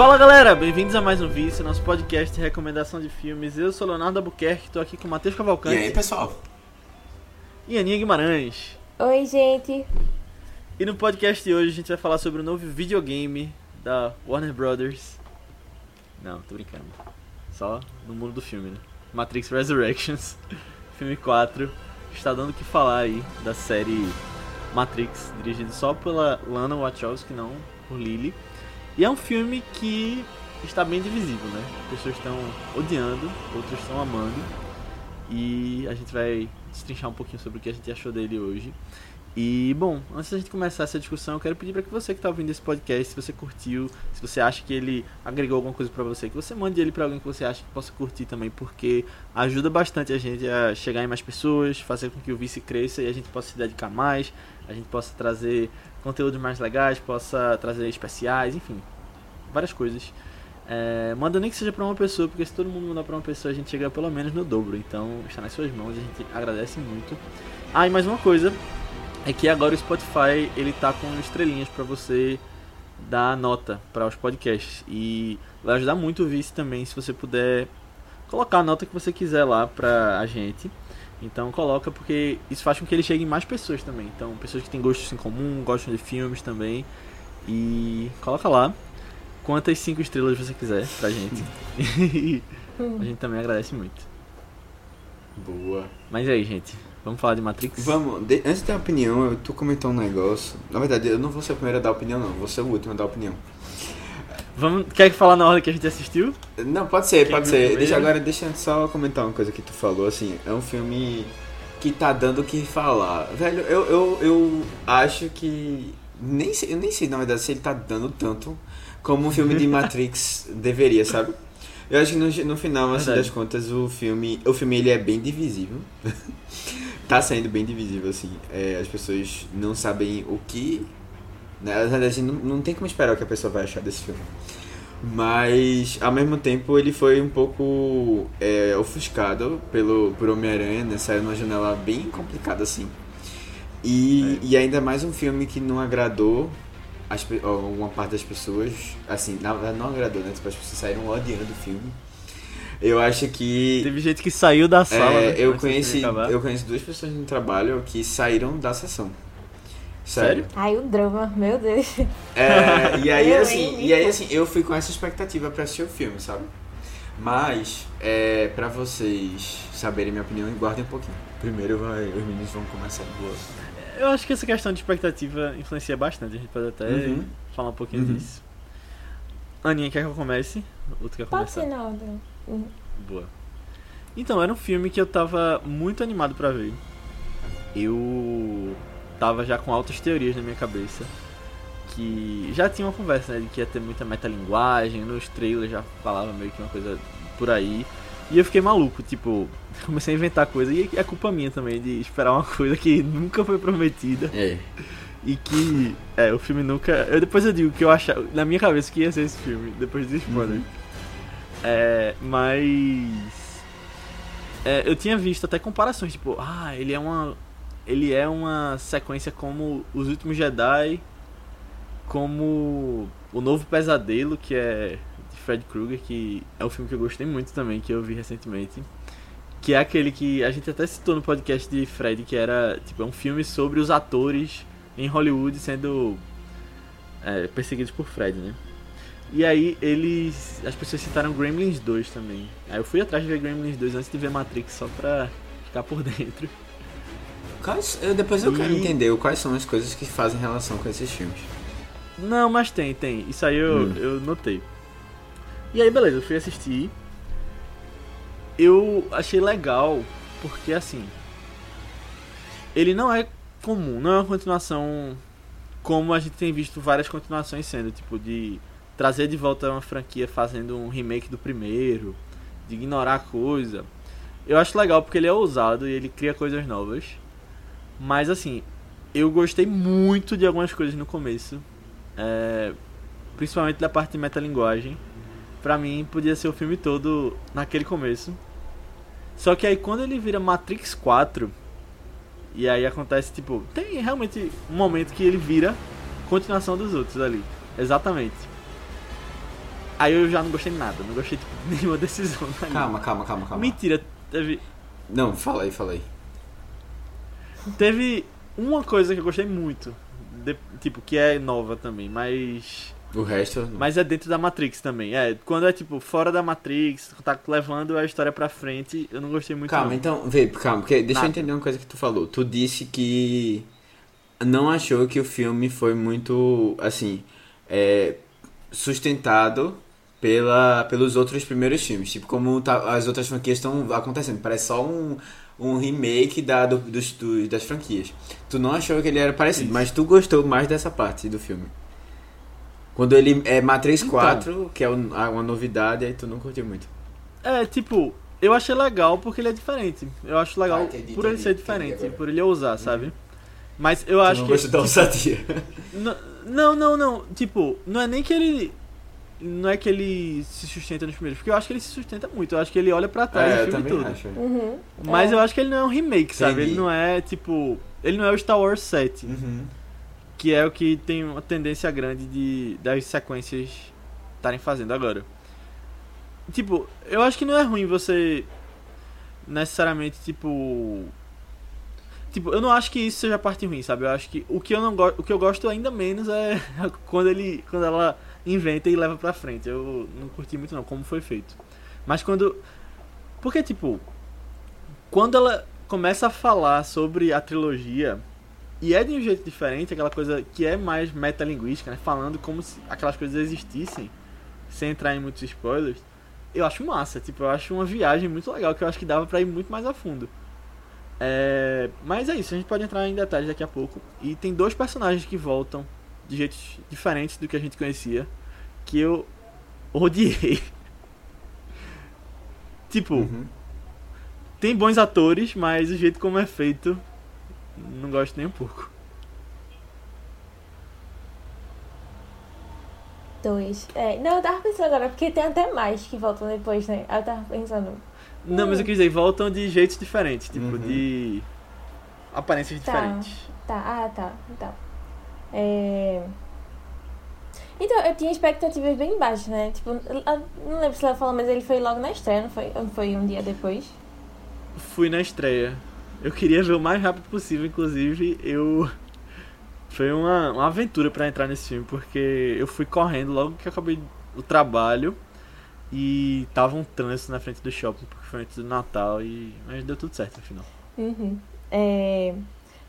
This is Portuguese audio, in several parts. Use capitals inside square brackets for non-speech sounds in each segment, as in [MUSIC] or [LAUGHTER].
Fala galera, bem-vindos a mais um vídeo, nosso podcast de recomendação de filmes. Eu sou Leonardo Albuquerque, estou aqui com o Matheus Cavalcante. E aí, pessoal? E Aninha Guimarães. Oi, gente. E no podcast de hoje a gente vai falar sobre o novo videogame da Warner Brothers. Não, tô brincando. Só no mundo do filme, né? Matrix Resurrections, [LAUGHS] filme 4. Está dando o que falar aí da série Matrix, dirigido só pela Lana Wachowski, não por Lily. E é um filme que está bem divisível, né? Pessoas estão odiando, outras estão amando. E a gente vai destrinchar um pouquinho sobre o que a gente achou dele hoje. E, bom, antes da gente começar essa discussão, eu quero pedir para que você que está ouvindo esse podcast, se você curtiu, se você acha que ele agregou alguma coisa para você, que você mande ele para alguém que você acha que possa curtir também, porque ajuda bastante a gente a chegar em mais pessoas, fazer com que o vice cresça e a gente possa se dedicar mais, a gente possa trazer conteúdos mais legais, possa trazer especiais, enfim, várias coisas. É, manda nem que seja para uma pessoa, porque se todo mundo mandar para uma pessoa, a gente chega pelo menos no dobro. Então, está nas suas mãos, a gente agradece muito. Ah, e mais uma coisa, é que agora o Spotify ele tá com estrelinhas para você dar nota para os podcasts e vai ajudar muito o vice também se você puder colocar a nota que você quiser lá pra a gente. Então coloca porque isso faz com que ele chegue em mais pessoas também. Então pessoas que têm gostos em comum, gostam de filmes também e coloca lá quantas cinco estrelas você quiser pra gente. [LAUGHS] a gente também agradece muito. Boa. Mas e aí, gente? Vamos falar de Matrix? Vamos, de, antes da opinião, eu tu comentou um negócio. Na verdade, eu não vou ser o primeiro a dar opinião, não. Vou ser o último a dar opinião. Vamos, quer falar na ordem que a gente assistiu? Não, pode ser, pode ser. primeiro? Deixa agora, deixa eu só comentar uma coisa que tu falou, assim. É um filme que tá dando o que falar. Velho, eu, eu, eu acho que. Nem sei, eu nem sei, na verdade, se ele tá dando tanto como um filme de [LAUGHS] Matrix deveria, sabe? Eu acho que no, no final, assim, Verdade. das contas, o filme. O filme ele é bem divisível. [LAUGHS] tá saindo bem divisível, assim. É, as pessoas não sabem o que. Na verdade, não, não tem como esperar o que a pessoa vai achar desse filme. Mas, ao mesmo tempo, ele foi um pouco é, ofuscado pelo, por Homem-Aranha, né? Saiu numa janela bem complicada, assim. E, e ainda mais um filme que não agradou as, pe- ó, uma parte das pessoas. Assim, na verdade, não agradou, né? Tipo, as pessoas saíram odiando o filme. Eu acho que... Teve gente que saiu da sala. É, né, eu, conheci, eu conheci duas pessoas no trabalho que saíram da sessão. Sério? Ai, o drama, meu Deus. É, e aí assim, e aí assim, eu fui com essa expectativa pra assistir o filme, sabe? Mas, é, pra vocês saberem minha opinião, guardem um pouquinho. Primeiro vai, os meninos vão começar boa. Eu acho que essa questão de expectativa influencia bastante. A gente pode até Uhum. falar um pouquinho Uhum. disso. Aninha, quer que eu comece? Ou tu quer Pode começar? ser na ordem. Hum. Boa. Então, era um filme que eu tava muito animado pra ver. Eu tava já com altas teorias na minha cabeça. Que já tinha uma conversa, né? De que ia ter muita metalinguagem. Nos trailers já falava meio que uma coisa por aí. E eu fiquei maluco, tipo, [LAUGHS] comecei a inventar coisa. E é culpa minha também de esperar uma coisa que nunca foi prometida. É. E que, é, o filme nunca. Eu, depois eu digo que eu achava, na minha cabeça, que ia ser esse filme, depois do spoiler. Uhum. É, mas. é, eu tinha visto até comparações, tipo, ah, ele é uma. Ele é uma sequência como Os Últimos Jedi, como O Novo Pesadelo, que é de Fred Krueger, que é um filme que eu gostei muito também, que eu vi recentemente. Que é aquele que a gente até citou no podcast de Fred, que era tipo é um filme sobre os atores em Hollywood sendo é, perseguidos por Fred, né? E aí eles. As pessoas citaram Gremlins 2 também. Aí eu fui atrás de ver Gremlins 2 antes de ver Matrix só pra ficar por [LAUGHS] dentro. Quais, eu, depois eu quero E- entender quais são as coisas que fazem relação com esses filmes. Não, mas tem, tem. Isso aí eu, Hum. eu notei. E aí, beleza, eu fui assistir. Eu achei legal, porque assim. Ele não é comum, não é uma continuação como a gente tem visto várias continuações sendo, tipo, de trazer de volta uma franquia fazendo um remake do primeiro, de ignorar a coisa. Eu acho legal porque ele é ousado e ele cria coisas novas. Mas assim, eu gostei muito de algumas coisas no começo. É, principalmente da parte de metalinguagem. Pra mim, podia ser o filme todo naquele começo. Só que aí, quando ele vira Matrix 4, e aí acontece, tipo, tem realmente um momento que ele vira continuação dos outros ali. Exatamente. Aí eu já não gostei de nada, não gostei tipo, [LAUGHS] nenhuma decisão. Calma, calma, calma, calma. Mentira, teve, Não, fala aí, fala aí. Teve uma coisa que eu gostei muito. de- tipo, que é nova também, mas. O resto. não. Mas é dentro da Matrix também. É, quando é tipo fora da Matrix, tá levando a história pra frente, eu não gostei muito. Calma, não. então, vê, calma, porque deixa eu Nada. entender uma coisa que tu falou. Tu disse que não achou que o filme foi muito, assim, é, sustentado pela, pelos outros primeiros filmes. Tipo, como tá- as outras franquias estão acontecendo. Parece só um, um remake da, do- dos, dos- das franquias. Tu não achou que ele era parecido, Isso. mas tu gostou mais dessa parte do filme. Quando ele é Matrix Então. 4, que é um- uma novidade, aí tu não curtiu muito. É, tipo, eu achei legal porque ele é diferente. Eu acho legal Ah, entendi, por ele entendi, ser entendi diferente, por ele ousar, sabe? Mas eu Tu acho não que. gostou da ousadia. [LAUGHS] Não, não, não. Tipo, não é nem que ele. Não é que ele se sustenta nos primeiros, porque eu acho que ele se sustenta muito. Eu acho que ele olha pra trás É, eu filme todo. acho. Uhum. Mas É. eu acho que ele não é um remake, sabe? Entendi. Ele não é, tipo. Ele não é o Star Wars 7, Uhum. que é o que tem uma tendência grande de das sequências estarem fazendo agora. Tipo, eu acho que não é ruim você necessariamente, tipo. Tipo, eu não acho que isso seja a parte ruim, sabe? Eu acho que o que eu não gosto, o que eu gosto ainda menos é [LAUGHS] quando ele, quando ela inventa e leva pra frente. Eu não curti muito não como foi feito. Mas quando porque tipo, quando ela começa a falar sobre a trilogia e é de um jeito diferente, aquela coisa que é mais metalinguística, né? Falando como se aquelas coisas existissem, sem entrar em muitos spoilers. Eu acho massa, tipo, eu acho uma viagem muito legal que eu acho que dava pra ir muito mais a fundo. É, mas é isso, a gente pode entrar em detalhes daqui a pouco. E tem dois personagens que voltam de jeitos diferentes do que a gente conhecia, que eu odiei. [LAUGHS] tipo, Uhum. tem bons atores, mas o jeito como é feito, não gosto nem um pouco. Dois. É, não, eu tava pensando agora, porque tem até mais que voltam depois, né? Eu tava pensando. Não, mas eu quis dizer, voltam de jeitos diferentes, tipo, Uhum. de aparências Tá. diferentes. Tá, ah, tá. Então. É... Então, eu tinha expectativas bem baixas, né? Tipo, não lembro se ela falou, mas ele foi logo na estreia, não foi? Ou foi um dia depois? Fui na estreia. Eu queria ver o mais rápido possível, inclusive eu. Foi uma, uma aventura pra entrar nesse filme, porque eu fui correndo logo que eu acabei o trabalho e tava um trânsito na frente do shopping, porque foi antes do Natal e. Mas deu tudo certo no final. Uhum. É...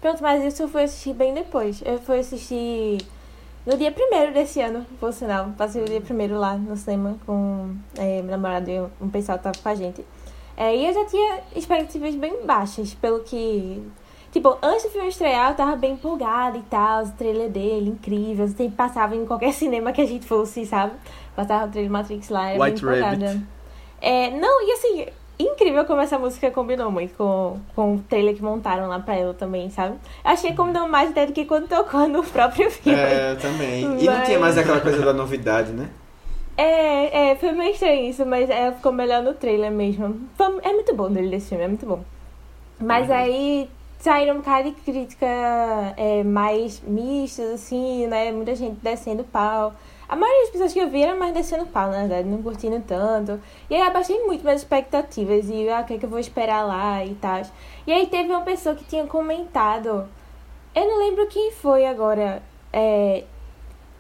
Pronto, mas isso eu fui assistir bem depois. Eu fui assistir no dia primeiro desse ano, por sinal. Passei o dia primeiro lá no cinema com é, meu namorado e um pessoal que tava com a gente. É, e eu já tinha expectativas bem baixas, pelo que. Tipo, antes do filme estrear, eu tava bem empolgada e tal, o trailer dele, incrível. Sempre passava em qualquer [LAUGHS] cinema que a gente fosse, sabe? Passava o trailer Matrix lá, era White bem empolgada. Rabbit. É, não, e assim, incrível como essa música combinou muito com, com o trailer que montaram lá pra ela também, sabe? Eu achei que combinou mais até do que quando tocou no próprio filme. É, eu também. E não Mas- tinha mais aquela coisa da novidade, né? É, é, foi meio estranho isso, mas é, ficou melhor no trailer mesmo. Foi- é muito bom dele desse filme, é muito bom. Mas Uhum. aí saíram um cara de crítica é, mais mistas, assim, né? Muita gente descendo pau. A maioria das pessoas que eu vi era mais descendo pau, na verdade, não curtindo tanto. E aí abaixei muito minhas expectativas e ah, o que é que eu vou esperar lá e tal. E aí teve uma pessoa que tinha comentado. Eu não lembro quem foi agora. É,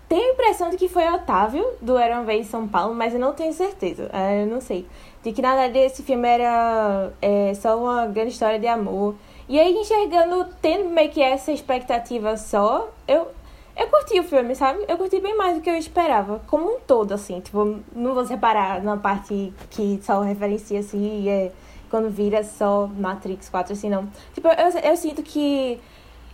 tenho a impressão de que foi Otávio, do Era uma Vez em São Paulo, mas eu não tenho certeza. é, Eu não sei. De que na verdade esse filme era é, só uma grande história de amor. E aí, enxergando, tendo meio que essa expectativa só, eu, eu curti o filme, sabe? Eu curti bem mais do que eu esperava. Como um todo, assim. Tipo, não vou separar na parte que só referencia, assim, é, quando vira só Matrix 4, assim, não. Tipo, eu, eu sinto que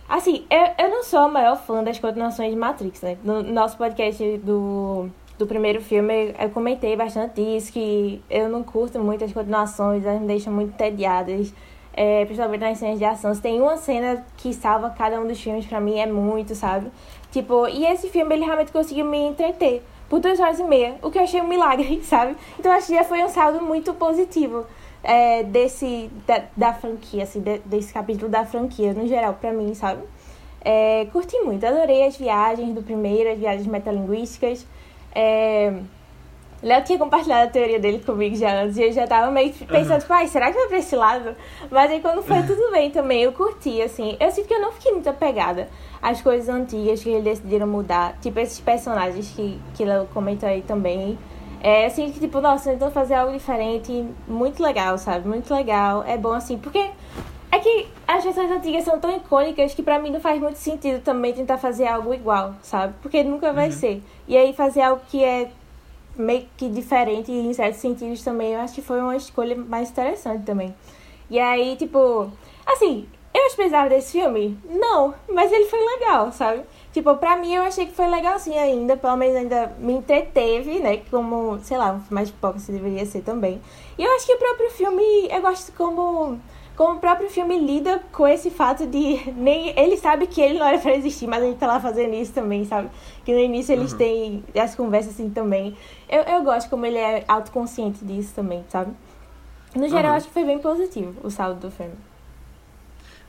Assim, eu, eu não sou a maior fã das continuações de Matrix, né? No nosso podcast do, do primeiro filme, eu comentei bastante isso, que eu não curto muito as continuações, elas me deixam muito entediadas, é, principalmente nas cenas de ação. Se tem uma cena que salva cada um dos filmes, pra mim, é muito, sabe? Tipo, e esse filme, ele realmente conseguiu me entreter por duas horas e meia, o que eu achei um milagre, [LAUGHS] sabe? Então, acho que já foi um saldo muito positivo é, desse da, da franquia, assim, de- desse capítulo da franquia, no geral, pra mim, sabe? É, curti muito, adorei as viagens do primeiro, as viagens metalinguísticas. É, Léo tinha compartilhado a teoria dele comigo já antes e eu já tava meio pensando, uhum. tipo, ai, será que vai pra esse lado? Mas aí quando foi [LAUGHS] tudo bem também, eu curti, assim. Eu sinto que eu não fiquei muito apegada às coisas antigas que eles decidiram mudar. Tipo, esses personagens que, que Léo comentou aí também. É assim que, tipo, nossa, então fazer algo diferente, muito legal, sabe? Muito legal. É bom assim, porque é que as versões antigas são tão icônicas que pra mim não faz muito sentido também tentar fazer algo igual, sabe? Porque nunca vai uhum. ser. E aí fazer algo que é meio que diferente em certos sentidos também, eu acho que foi uma escolha mais interessante também. E aí, tipo, assim, eu precisava desse filme? Não, mas ele foi legal, sabe? Tipo, pra mim eu achei que foi legalzinho ainda, pelo menos ainda me entreteve, né? Como, sei lá, mais pouco se deveria ser também. E eu acho que o próprio filme, eu gosto como como o próprio filme lida com esse fato de [LAUGHS] nem ele sabe que ele não era para existir, mas ele tá lá fazendo isso também, sabe? Que no início eles uhum. têm as conversas assim também. Eu, eu gosto como ele é autoconsciente disso também, sabe? No geral, uhum. acho que foi bem positivo o saldo do filme.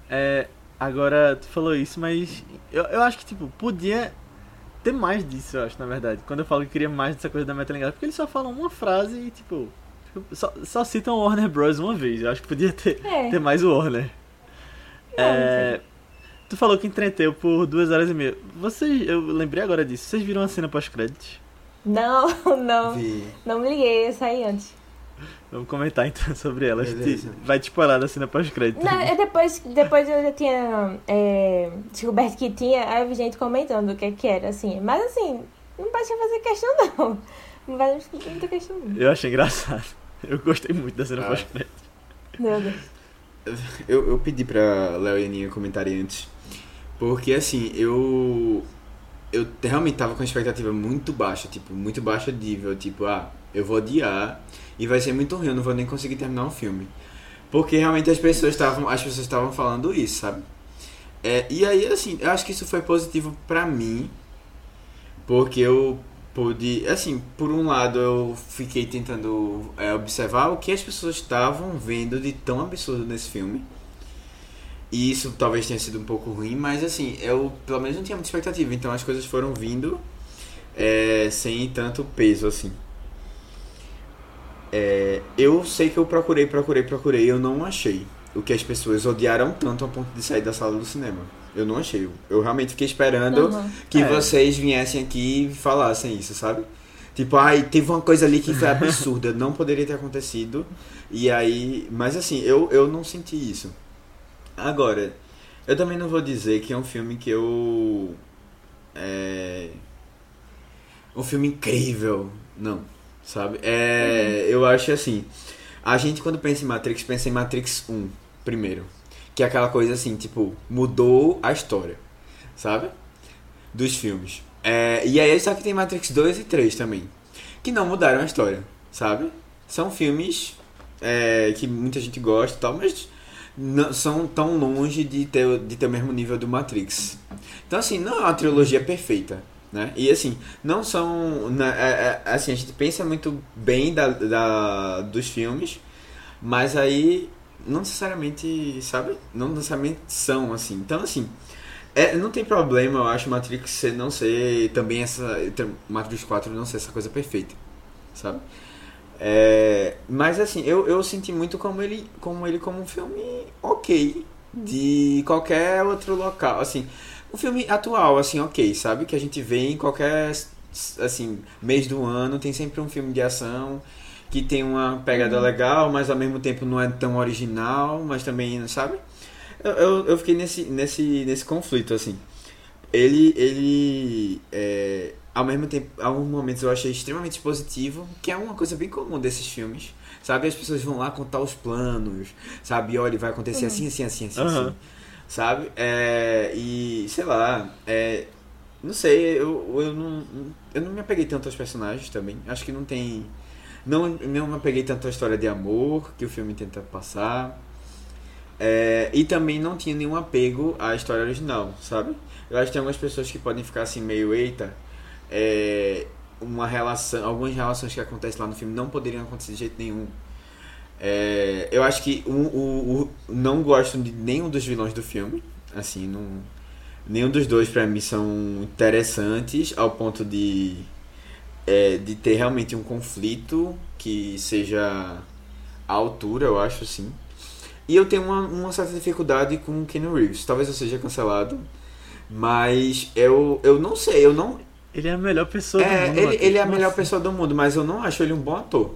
É, agora, tu falou isso, mas eu, eu acho que, tipo, podia ter mais disso, eu acho, na verdade. Quando eu falo que queria mais dessa coisa da metalinguagem, porque eles só falam uma frase e, tipo, só, só citam o Warner Bros. uma vez. Eu acho que podia ter, é. ter mais o Warner. Não, é, tu falou que entreteu por duas horas e meia. Vocês, eu lembrei agora disso. Vocês viram a cena pós-créditos? Não, [LAUGHS] não. Vi. Não me liguei, eu saí antes. Vamos comentar então [LAUGHS] sobre ela. vai te spoiler da cena pós-crédito. Não, eu depois, depois eu já tinha é, descoberto que tinha, aí eu vi gente comentando o que, que era, assim. Mas assim, não pode fazer questão não. Não vai fazer muita questão não. Eu achei engraçado. [LAUGHS] Eu gostei muito da cena ah. pós-crédito. Meu Deus. Eu, eu pedi pra Léo e Aninha comentarem antes. Porque assim, eu. Eu realmente tava com a expectativa muito baixa, tipo, muito baixa nível. Tipo, ah, eu vou odiar e vai ser muito ruim, eu não vou nem conseguir terminar o filme. Porque realmente as pessoas estavam. As pessoas estavam falando isso, sabe? É, e aí, assim, eu acho que isso foi positivo pra mim. Porque eu pude, assim, por um lado eu fiquei tentando é, observar o que as pessoas estavam vendo de tão absurdo nesse filme. E isso talvez tenha sido um pouco ruim, mas assim, eu pelo menos não tinha muita expectativa, então as coisas foram vindo é, sem tanto peso assim. É, eu sei que eu procurei, procurei, procurei, eu não achei o que as pessoas odiaram tanto a ponto de sair da sala do cinema. Eu não achei. Eu realmente fiquei esperando uhum. que é. vocês viessem aqui e falassem isso, sabe? Tipo, ai, teve uma coisa ali que foi absurda, não poderia ter acontecido. E aí. Mas assim, eu, eu não senti isso. Agora, eu também não vou dizer que é um filme que eu. É. Um filme incrível. Não, sabe? É. Uhum. Eu acho assim. A gente, quando pensa em Matrix, pensa em Matrix 1 primeiro. Que é aquela coisa assim, tipo, mudou a história, sabe? Dos filmes. É, e aí só que tem Matrix 2 e 3 também. Que não mudaram a história, sabe? São filmes é, que muita gente gosta e tal, mas não são tão longe de ter, de ter o mesmo nível do Matrix. Então, assim, não é uma trilogia perfeita, né? E, assim, não são... Né, é, é, assim, a gente pensa muito bem da, da, dos filmes, mas aí não necessariamente, sabe? Não necessariamente são assim. Então, assim, é, não tem problema, eu acho, Matrix não ser também essa. Matrix 4 não ser essa coisa perfeita, sabe? É, mas assim, eu, eu senti muito como ele, como ele como um filme ok de qualquer outro local, assim, um filme atual, assim, ok, sabe? Que a gente vê em qualquer assim mês do ano tem sempre um filme de ação que tem uma pegada uhum. legal, mas ao mesmo tempo não é tão original, mas também, sabe? Eu, eu, eu fiquei nesse, nesse, nesse conflito, assim. Ele, ele é, ao mesmo tempo, alguns momentos eu achei extremamente positivo, que é uma coisa bem comum desses filmes. Sabe, as pessoas vão lá contar os planos, sabe, olha, vai acontecer uhum. assim, assim, assim, assim, uhum. assim, sabe? É, e, sei lá, é, não sei, eu, eu, não, eu não me apeguei tanto aos personagens também. Acho que não tem não, não me apeguei tanto à história de amor que o filme tenta passar. É, e também não tinha nenhum apego à história original, sabe? Eu acho que tem algumas pessoas que podem ficar assim meio, eita, é, uma relação, algumas relações que acontecem lá no filme não poderiam acontecer de jeito nenhum. É, eu acho que o, o, o, não gosto de nenhum dos vilões do filme, assim, não, nenhum dos dois para mim são interessantes ao ponto de é, de ter realmente um conflito que seja à altura, eu acho, assim. E eu tenho uma, uma certa dificuldade com o Keanu Reeves. Talvez eu seja cancelado, mas eu, eu não sei, eu não... Ele é a melhor pessoa É, do mundo. ele, ele é a melhor assim? pessoa do mundo, mas eu não acho ele um bom ator.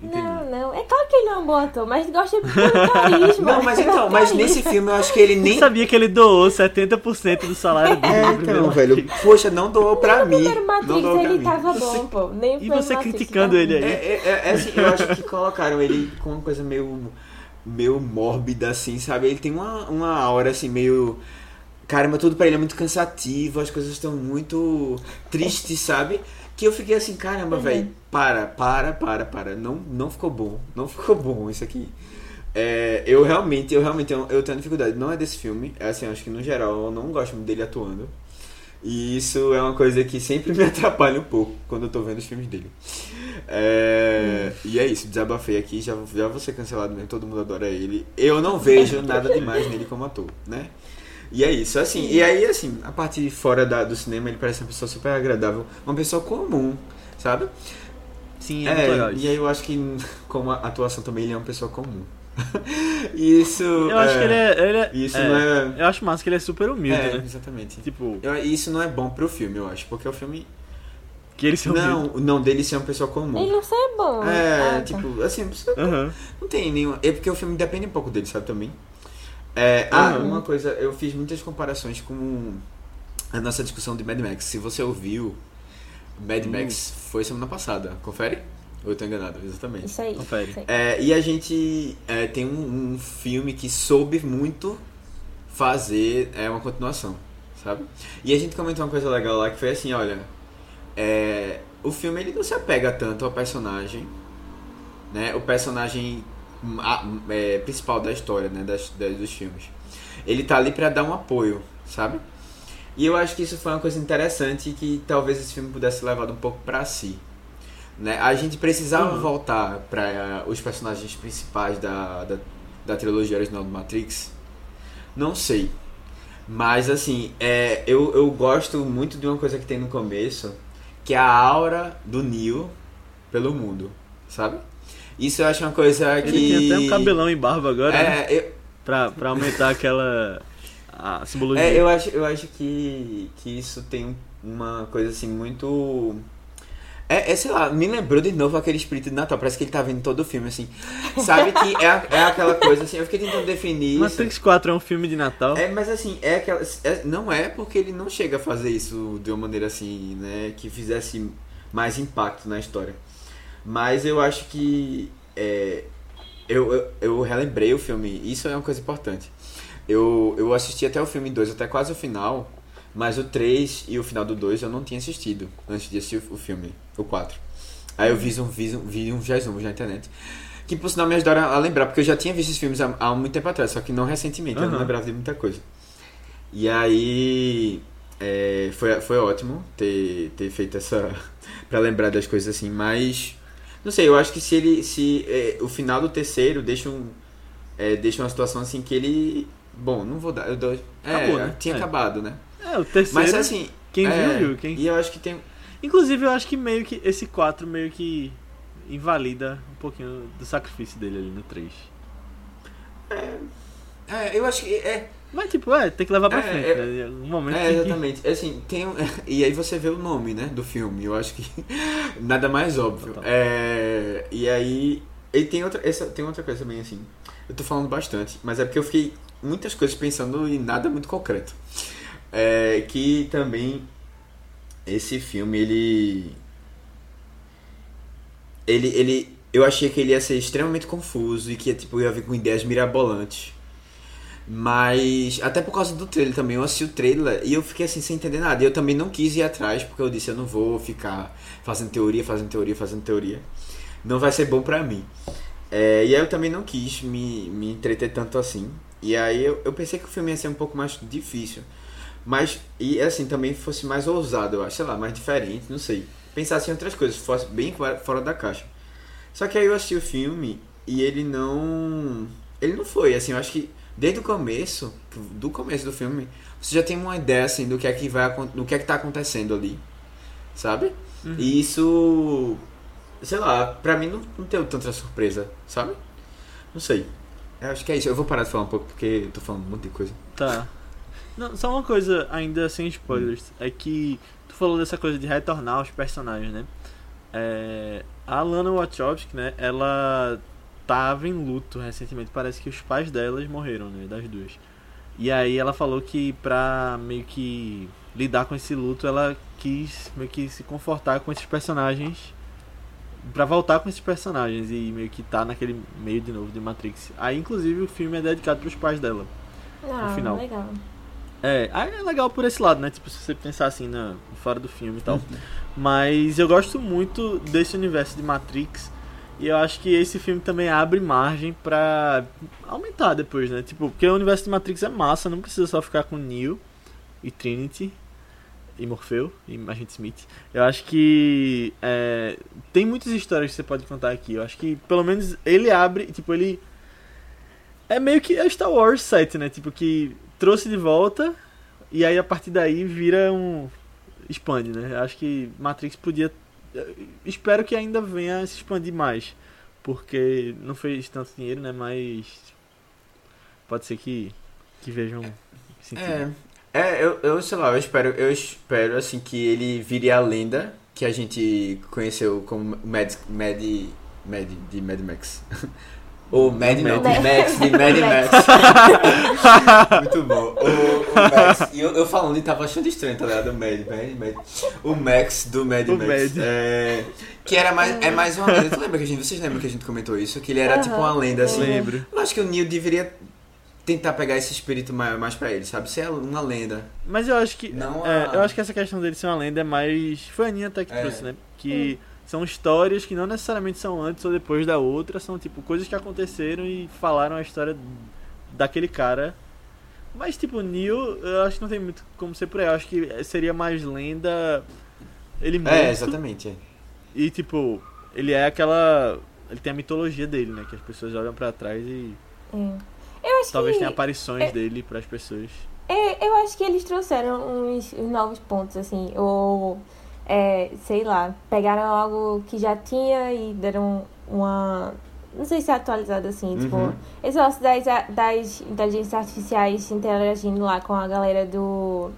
Entendi. Não, não. É claro que ele é um bom ator, mas gosta de pelo carisma. Não, mas então, mas carisma. nesse filme eu acho que ele Nem nem... sabia que ele doou 70% do salário dele É, então, velho, Matrix. poxa, não doou pra Nem mim. no Matrix Não doou pra ele mim. tava Você- bom, pô. Nem E você Matrix criticando tava ele aí? É, é, é, é assim, eu acho que colocaram ele com uma coisa meio, meio mórbida, assim, sabe? Ele tem uma, uma aura, assim, meio... Caramba, tudo pra ele é muito cansativo, as coisas estão muito tristes, sabe? Que eu fiquei assim, caramba, Uhum. velho, para, para, para, para. Não, não ficou bom, não ficou bom isso aqui. É, eu realmente, eu realmente, eu, eu tenho dificuldade. Não é desse filme, é assim, acho que no geral eu não gosto muito dele atuando. E isso é uma coisa que sempre [LAUGHS] me atrapalha um pouco quando eu tô vendo os filmes dele. É, E é isso, desabafei aqui, já, já vou ser cancelado mesmo, todo mundo adora ele. Eu não vejo nada demais nele como ator, né? E é isso, assim, e aí, assim, a parte de fora da, do cinema, ele parece uma pessoa super agradável, uma pessoa comum, sabe? Sim, é, muito legal e aí eu acho que, como a atuação também, ele é uma pessoa comum. [LAUGHS] Isso. Eu acho que ele é. Ele é Isso é, não é. Eu acho massa que ele é super humilde, é, né? exatamente. Tipo, Eu- isso não é bom pro filme, eu acho, porque o filme. que ele se humilde. Não, não dele ser uma pessoa comum. Ele não sai bom. É, Ah, tá. tipo, assim, você Aham. não tem nenhum. É porque o filme depende um pouco dele, sabe também? É, ah, Aham. uma coisa, eu fiz muitas comparações com a nossa discussão de Mad Max. Se você ouviu, Mad Hum. Max foi semana passada. Confere? Ou eu tô enganado? Exatamente. Isso aí. Confere. isso aí. É, e a gente é, tem um, um filme que soube muito fazer é, uma continuação, sabe? E a gente comentou uma coisa legal lá que foi assim, olha, é, o filme ele não se apega tanto ao personagem, né? O personagem hum, a- é, principal da história, né? Das, das- dos filmes. Ele tá ali pra dar um apoio, sabe? E eu acho que isso foi uma coisa interessante que talvez esse filme pudesse ser levado um pouco pra si. Né? A gente precisava Uhum. voltar para os personagens principais da, da, da trilogia original do Matrix? Não sei. Mas assim, é, eu, eu gosto muito de uma coisa que tem no começo, que é a aura do Neo pelo mundo, sabe? Isso eu acho uma coisa que. Ele tem até um cabelão em barba agora, né? É, eu, Pra, pra aumentar aquela. A simbologia. é, eu acho, eu acho que, que isso tem um- uma coisa assim muito. É, é, sei lá, me lembrou de novo aquele espírito de Natal. Parece que ele tá vendo todo o filme, assim. Sabe que é, a- é aquela coisa assim. Eu fiquei tentando definir isso. Matrix 4 é um filme de Natal. É, mas assim, é aquela. é- não é porque ele não chega a fazer isso de uma maneira assim, né? Que fizesse mais impacto na história. Mas eu acho que. é, eu, eu, eu relembrei o filme, isso é uma coisa importante. Eu, eu assisti até o filme 2, até quase o final, mas o 3 e o final do 2 eu não tinha assistido antes de assistir o, filme, o 4. Aí eu vi um, vi, um, vi uns resumos na internet. Que por sinal me ajudaram a lembrar, porque eu já tinha visto esses filmes há, há muito tempo atrás, só que não recentemente, eu não lembrava de muita coisa. E aí é, foi, foi ótimo ter, ter feito essa. [LAUGHS] pra lembrar das coisas assim, mas. Não sei, eu acho que se ele. Se é, o final do terceiro deixa um. é, deixa uma situação assim que ele. Bom, não vou dar. Eu dou, é, Acabou, né? tinha É. acabado, né? É, o terceiro. Mas assim. quem é, viu, viu. Quem... E eu acho que tem. Inclusive, eu acho que meio que esse 4 meio que invalida um pouquinho do sacrifício dele ali no 3. É, eu acho que. É, Mas, tipo, é, tem que levar pra É, frente, é- né? Algum momento. É, que- exatamente. Assim, tem um- [LAUGHS] E aí você vê o nome, né, do filme. Eu acho que [LAUGHS] nada mais óbvio. Total. É, e aí. E tem outra, essa, tem outra coisa também, assim. Eu tô falando bastante, mas é porque eu fiquei muitas coisas pensando em nada muito concreto. É, que também esse filme, ele. Ele, ele. Eu achei que ele ia ser extremamente confuso e que tipo, ia vir com ideias mirabolantes. Mas, até por causa do trailer também, eu assisti o trailer e eu fiquei assim sem entender nada. E eu também não quis ir atrás, porque eu disse, eu não vou ficar fazendo teoria, fazendo teoria, fazendo teoria. Não vai ser bom pra mim. É, e aí eu também não quis me, me entreter tanto assim. E aí eu, eu pensei que o filme ia ser um pouco mais difícil. Mas, e assim, também fosse mais ousado, eu acho, sei lá, mais diferente, não sei. Pensasse em outras coisas, fosse bem fora da caixa. Só que aí eu assisti o filme e ele não. Ele não foi, assim, eu acho que desde o começo, do começo do filme, você já tem uma ideia assim do que é que vai do que é que tá acontecendo ali. Sabe? Uhum. E isso, sei lá, pra mim não, não deu tanta surpresa, sabe? Não sei. Eu acho que é isso. Eu vou parar de falar um pouco porque eu tô falando um monte de coisa. Tá. Não, só uma coisa ainda sem spoilers. É que tu falou dessa coisa de retornar os personagens, né? É, a Lana Wachowski, né? Ela tava em luto recentemente. Parece que os pais delas morreram, né? Das duas. E aí ela falou que pra meio que lidar com esse luto, ela quis meio que se confortar com esses personagens. Pra voltar com esses personagens e meio que tá naquele meio de novo de Matrix. Aí, inclusive, o filme é dedicado pros pais dela. Não, final. legal. É, aí é legal por esse lado, né? Tipo, se você pensar assim na, fora do filme e tal. Mas eu gosto muito desse universo de Matrix. E eu acho que esse filme também abre margem pra aumentar depois, né? Tipo, porque o universo de Matrix é massa, não precisa só ficar com Neo e Trinity e Morpheu e Agente Smith. Eu acho que é, tem muitas histórias que você pode contar aqui. Eu acho que pelo menos ele abre, tipo, ele é meio que é Star Wars 7, né? Tipo, que trouxe de volta e aí a partir daí vira um. expande, né? Acho que Matrix podia. Espero que ainda venha se expandir mais. Porque não fez tanto dinheiro, né? Mas. Pode ser que, que vejam sentido. É, é eu, eu sei lá, eu espero, eu espero assim que ele vire a lenda que a gente conheceu como Mad, Mad, Mad de Mad Max. [LAUGHS] Ou Mad não, Mad. Max de Mad. [LAUGHS] Max. [LAUGHS] Muito bom. O, o Max, e eu, eu falando e tava achando estranho, tá ligado? O Mad, Mad, Mad. O Max do Mad O Max. Mad. É, que era mais, é mais uma lenda. Tu lembra que a gente, vocês lembram que a gente comentou isso? Que ele era tipo uma lenda assim. Lembro. Eu acho que o Neo deveria tentar pegar esse espírito mais, mais pra ele, sabe? Ser uma lenda. Mas eu acho que. Não é, a- eu acho que essa questão dele ser uma lenda é mais. Foi a Aninha até que É. trouxe, né? Que são histórias que não necessariamente são antes ou depois da outra, são tipo coisas que aconteceram e falaram a história daquele cara. Mas tipo, Neo, eu acho que não tem muito como ser por aí. Eu acho que seria mais lenda. Ele morto. É, exatamente. é. E tipo, ele é aquela. Ele tem a mitologia dele, né? Que as pessoas olham pra trás e É. Eu acho talvez que. tenha aparições é- dele pras pessoas. É, eu acho que eles trouxeram uns, uns novos pontos, assim, ou, é, sei lá, pegaram algo que já tinha e deram uma, não sei se é atualizado assim, tipo, Uhum. esse negócio das, das inteligências artificiais interagindo lá com a galera do,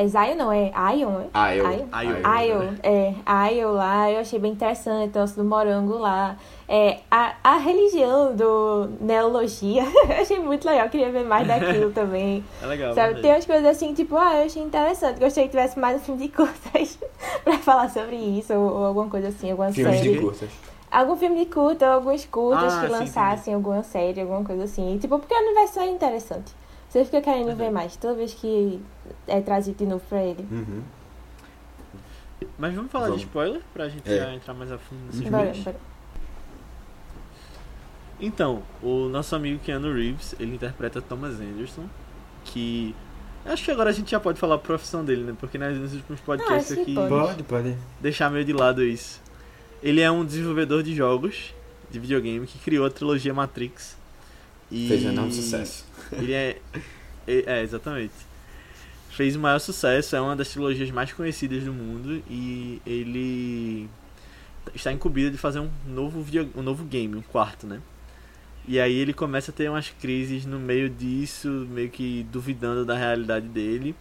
é Zion, não, é Ion, é? Ah, eu. Ion? Ion. Ion, é, Ion lá, eu achei bem interessante, o do morango lá. É, a, a religião do neologia, [LAUGHS] eu achei muito legal, queria ver mais daquilo também. [LAUGHS] É legal. Sabe, tem umas coisas assim, tipo, ah, eu achei interessante. Gostaria que tivesse mais um filme de curtas [LAUGHS] pra falar sobre isso, ou, ou alguma coisa assim, alguma Filmes série. de curtas. Algum filme de curta, ou alguns curtas Ah, que sim, lançassem, alguma série, alguma coisa assim. Tipo, porque o universo é interessante. Você fica querendo Uhum. ver mais, toda vez que é trazido de novo pra ele. Uhum. Mas vamos falar Vamos. de spoiler pra gente É. já entrar mais a fundo nesses Bora. Então, o nosso amigo Keanu Reeves, ele interpreta Thomas Anderson, que acho que agora a gente já pode falar a profissão dele, né? Porque nas- nos últimos podcasts Ah, que aqui pode. Pode, pode. deixar meio de lado isso. Ele é um desenvolvedor de jogos de videogame que criou a trilogia Matrix. E Fez um enorme sucesso. Ele é, é, exatamente. Fez o maior sucesso, é uma das trilogias mais conhecidas do mundo e ele está incumbido de fazer um novo video, um novo game, um quarto, né? E aí ele começa a ter umas crises no meio disso, meio que duvidando da realidade dele.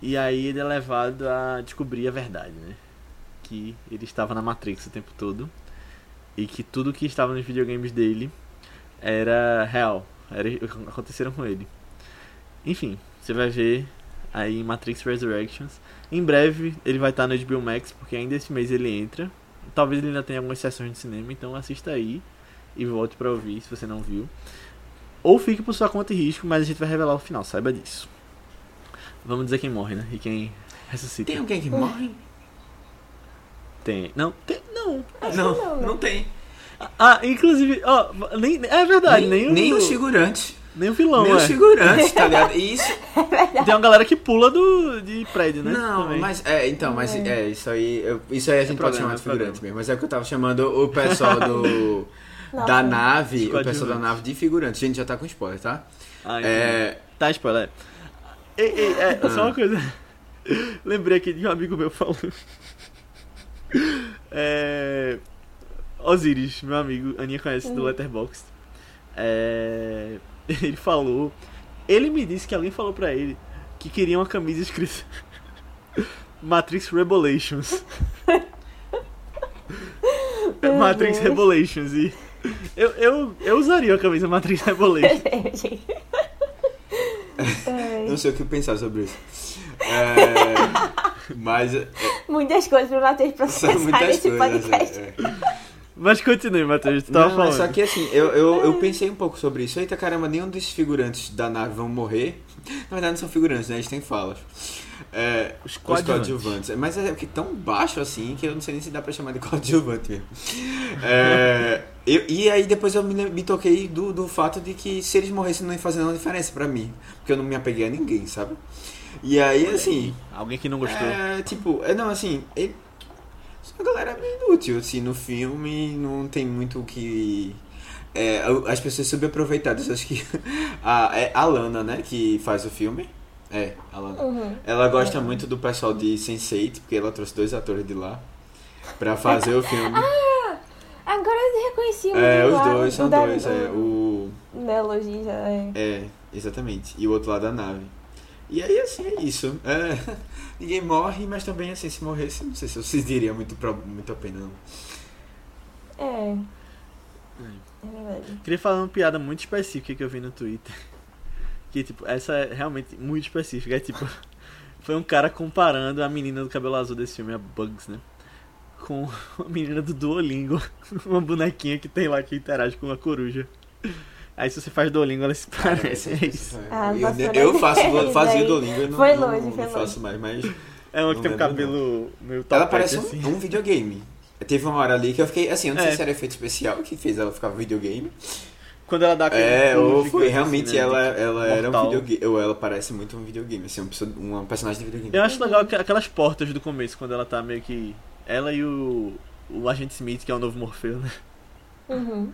E aí ele é levado a descobrir a verdade, né? Que ele estava na Matrix o tempo todo e que tudo que estava nos videogames dele era real, era aconteceram com ele. Enfim, você vai ver aí em Matrix Resurrections. Em breve ele vai estar no HBO Max, porque ainda esse mês ele entra. Talvez ele ainda tenha algumas sessões de cinema, então assista aí e volte pra ouvir se você não viu. Ou fique por sua conta e risco, mas a gente vai revelar o final, saiba disso. Vamos dizer quem morre, né? E quem ressuscita. Tem alguém que morre? Tem. Não, tem. Não. Não, não, não tem. [LAUGHS] Ah, inclusive, ó, nem, é verdade, nem, nem, o, nem os figurantes. nem o vilão, nem é. os figurantes, tá ligado? [LAUGHS] E Isso. Tem uma galera que pula do, de prédio, né? Não, Também. mas é, então, mas É. é, isso aí, eu- isso aí a gente pode problema, chamar é de figurante mesmo, mas é o que eu tava chamando o pessoal do [LAUGHS] da nave, o pessoal da nave de figurante. A gente já tá com spoiler, tá? Ah, então. É, Tá, spoiler. Ei, ei, é, só Ah. uma coisa. Lembrei aqui de um amigo meu falando. É... Osiris, meu amigo, a Aninha conhece do Uhum. Letterboxd. É... [LAUGHS] Ele falou. Ele me disse que alguém falou pra ele que queria uma camisa escrita [LAUGHS] Matrix Revelations. [LAUGHS] Meu Matrix Deus. Revelations. E eu, eu, eu usaria a camisa Matrix Revelations. Ai, Não sei o que pensar sobre isso. É, mas é, Muitas coisas pra Matheus processar nesse coisas. podcast. é. Mas continue, Matheus, tu tava Não, falando. só que assim, eu, eu, eu pensei um pouco sobre isso. Eita caramba, nenhum dos figurantes da nave vão morrer. Na verdade não são figurantes, né? Eles têm falas. É, Os coadjuvantes. Mas é que tão baixo assim que eu não sei nem se dá pra chamar de [LAUGHS] coadjuvante mesmo. É, [LAUGHS] eu- e aí depois eu me, me toquei do, do fato de que se eles morressem não ia fazer nenhuma diferença pra mim. Porque eu não me apeguei a ninguém, sabe? E aí, assim, Alguém que não gostou. é, tipo, é, não, assim, ele, a galera é meio inútil, assim, no filme não tem muito o que. É, as pessoas subaproveitadas, acho que [LAUGHS] a, é a Lana, né, que faz o filme. É, a Lana. Uhum. Ela gosta muito do pessoal de Sense8, porque ela trouxe dois atores de lá pra fazer o filme. Agora eu reconheci o é, do os lado- dois do são da- dois, é, o. Já é. É, exatamente. E o outro lado da nave. E aí, assim, é isso. É, [LAUGHS] ninguém morre, mas também, assim, se morresse, não sei se vocês diriam muito, muito a pena, não. É. É verdade. Queria falar uma piada muito específica que eu vi no Twitter. [LAUGHS] Que, tipo, essa é realmente muito específica. É tipo, [LAUGHS] foi um cara comparando a menina do cabelo azul desse filme, a Bugs, né? Com a menina do Duolingo. Uma bonequinha que tem lá que interage com uma coruja. Aí se você faz Duolingo, ela se [LAUGHS] parece. É isso. Ah, eu, eu na faço, fazia Duolingo, eu não, Foi não, longe, não foi longe. faço mais, mas É uma que Não tem um lembro, cabelo meio ela topete, parece um, assim. um videogame. Teve uma hora ali que eu fiquei, assim, eu não É. sei se era efeito especial que fez ela ficar videogame. Quando ela dá aquele É, ou foi realmente assim, né, ela, ela era um videogame, ou ela parece muito um videogame, assim, uma, pessoa, uma personagem de videogame. Eu acho legal que- aquelas portas do começo, quando ela tá meio que. Ela e o. O Agente Smith, que é o novo Morfeu, né? Uhum.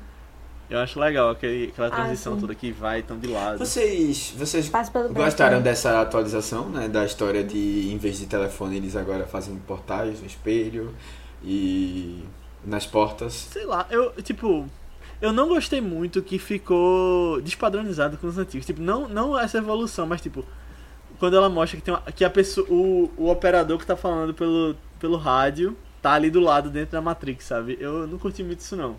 Eu acho legal aquele, aquela Ah, transição sim. toda que vai tão de lado. Vocês, vocês gostaram branco, dessa atualização, né, da história de, em vez de telefone, eles agora fazem portais no espelho e nas portas? Sei lá, eu, tipo. Eu não gostei muito que ficou despadronizado com os antigos. Tipo, não, não essa evolução, mas tipo. Quando ela mostra que, tem uma, que a pessoa. O, o operador que tá falando pelo, pelo rádio tá ali do lado dentro da Matrix, sabe? Eu não curti muito isso não.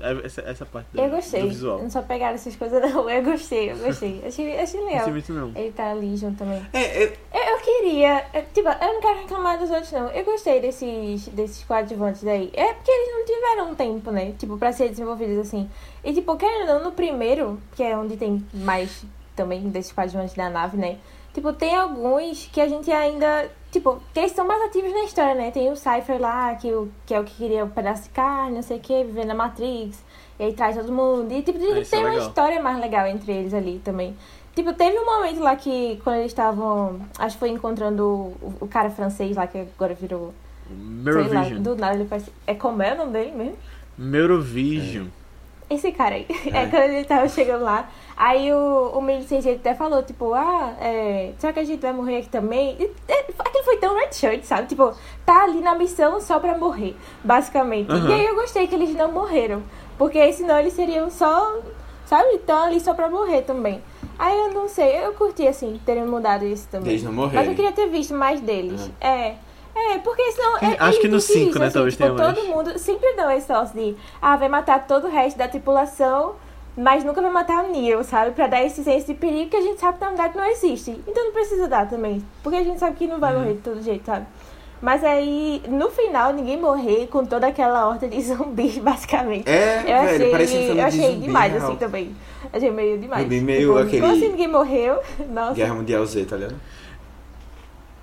É, Essa, essa parte do, Eu gostei. do visual. Não só pegaram essas coisas, não. Eu gostei, eu gostei. [LAUGHS] Achei, achei legal. não. Ele tá ali junto também. É, eu, Eu, eu queria. eu, tipo, eu não quero reclamar dos outros, não. Eu gostei desses, desses coadjuvantes daí. É porque eles não tiveram tempo, né? Tipo, pra ser desenvolvidos assim. E, tipo, querendo ou não, no primeiro, que é onde tem mais também desses coadjuvantes da nave, né? Tipo, tem alguns que a gente ainda. Tipo, que eles são mais ativos na história, né? Tem o Cypher lá, que, o, que é o que queria o pedaço de carne, não sei o que, viver na Matrix. E aí traz todo mundo. E, tipo, É, isso é tem uma legal. história mais legal entre eles ali também. Tipo, teve um momento lá que, quando eles estavam. Acho que foi encontrando o, o cara francês lá, que agora virou. Sei lá, do nada ele parece. É como é o nome dele mesmo? Neurovision. Esse cara aí. [LAUGHS] É, É. quando ele tava chegando lá. Aí o, o jeito até falou, tipo, ah, é, será que a gente vai morrer aqui também? E, é, aquilo foi tão red shirt, sabe? Tipo, tá ali na missão só pra morrer, basicamente. Aham. E aí eu gostei que eles não morreram. Porque senão eles seriam só, sabe? Estão ali só pra morrer também. Aí eu não sei, eu curti assim, terem mudado isso também. Eles não Mas morrerem. eu queria ter visto mais deles. É. É, porque senão. É, Acho que no difícil, cinco, né, assim, talvez tipo, tenha mais. todo mundo sempre dão esse negócio de. Ah, vai matar todo o resto da tripulação, mas nunca vai matar o Neo, sabe? Pra dar esse senso de perigo que a gente sabe que na verdade não existe. Então não precisa dar também. Porque a gente sabe que não vai Uhum. morrer de todo jeito, sabe? Mas aí, no final, ninguém morrer com toda aquela horta de [LAUGHS] zumbis, basicamente. É, eu velho, achei, parece eu de achei zumbi demais, real. assim, também. Achei meio demais. Zumbi meio Tipo, aquele- Como assim ninguém morreu? [LAUGHS] Nossa. Guerra Mundial Z, tá ligado?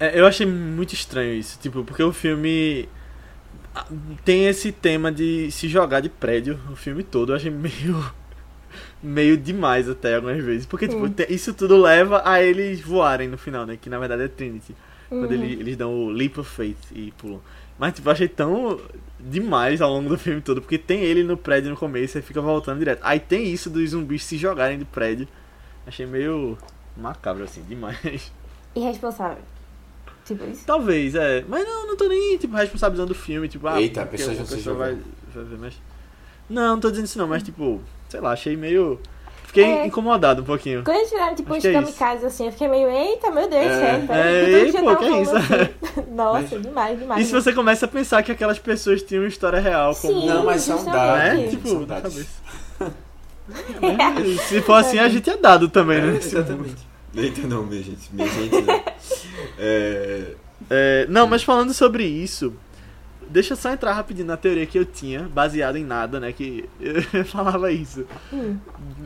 É, eu achei muito estranho isso, tipo, porque o filme tem esse tema de se jogar de prédio o filme todo. Eu achei meio meio demais até algumas vezes, porque tipo, Hum. isso tudo leva a eles voarem no final, né, que na verdade é Trinity. Quando Uhum. ele- eles dão o leap of faith e pulam. Mas tipo, eu achei tão demais ao longo do filme todo, porque tem ele no prédio no começo e fica voltando direto. Aí tem isso dos zumbis se jogarem de prédio. Achei meio macabro assim, demais. Irresponsável. Tipo isso. Talvez, é. Mas não, não tô nem, tipo, responsabilizando o filme, tipo, ah, Eita, a pessoa já pessoa vai, vai ver, mas... Não, não tô dizendo isso não, mas tipo, sei lá, achei meio... Fiquei É. incomodado um pouquinho. Quando eles tiraram, tipo, Acho os é kamikazes assim, eu fiquei meio, eita, meu Deus, É. sério. peraí, É, todo ei, pô, que é isso? assim. [LAUGHS] Nossa, Mas- demais, demais. E se você começa a pensar que aquelas pessoas tinham uma história real, como... Sim, Não, mas são justamente. né? dados. Tipo, São na dados. cabeça. [LAUGHS] Né? Se for assim, a gente é dado também, né? É, exatamente. Eita, não, minha gente. Minha gente, não. É... É, não, mas falando sobre isso, deixa eu só entrar rapidinho na teoria que eu tinha, baseada em nada, né? Que [LAUGHS] eu falava isso. Hum.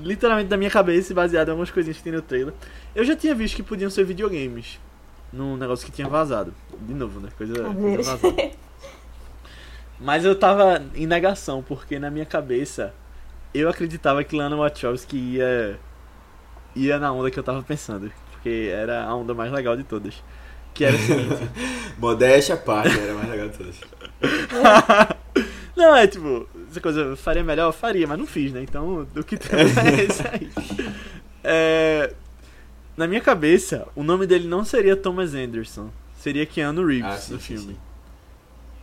Literalmente da minha cabeça e baseado em algumas coisinhas que tem no trailer. Eu já tinha visto que podiam ser videogames. Num negócio que tinha vazado. De novo, né? Coisa, coisa vazada. Mas eu tava em negação, porque na minha cabeça eu acreditava que Lana Wachowski ia, ia na onda que eu tava pensando. Porque era a onda mais legal de todas. Que era o seguinte. [LAUGHS] Modéstia à parte, era mais legal de todas. [LAUGHS] não, é tipo, essa coisa eu faria melhor, eu faria, mas não fiz, né? Então o que temos [LAUGHS] é esse aí. É, na minha cabeça, o nome dele não seria Thomas Anderson, seria Keanu Reeves Ah, sim, no filme. sim.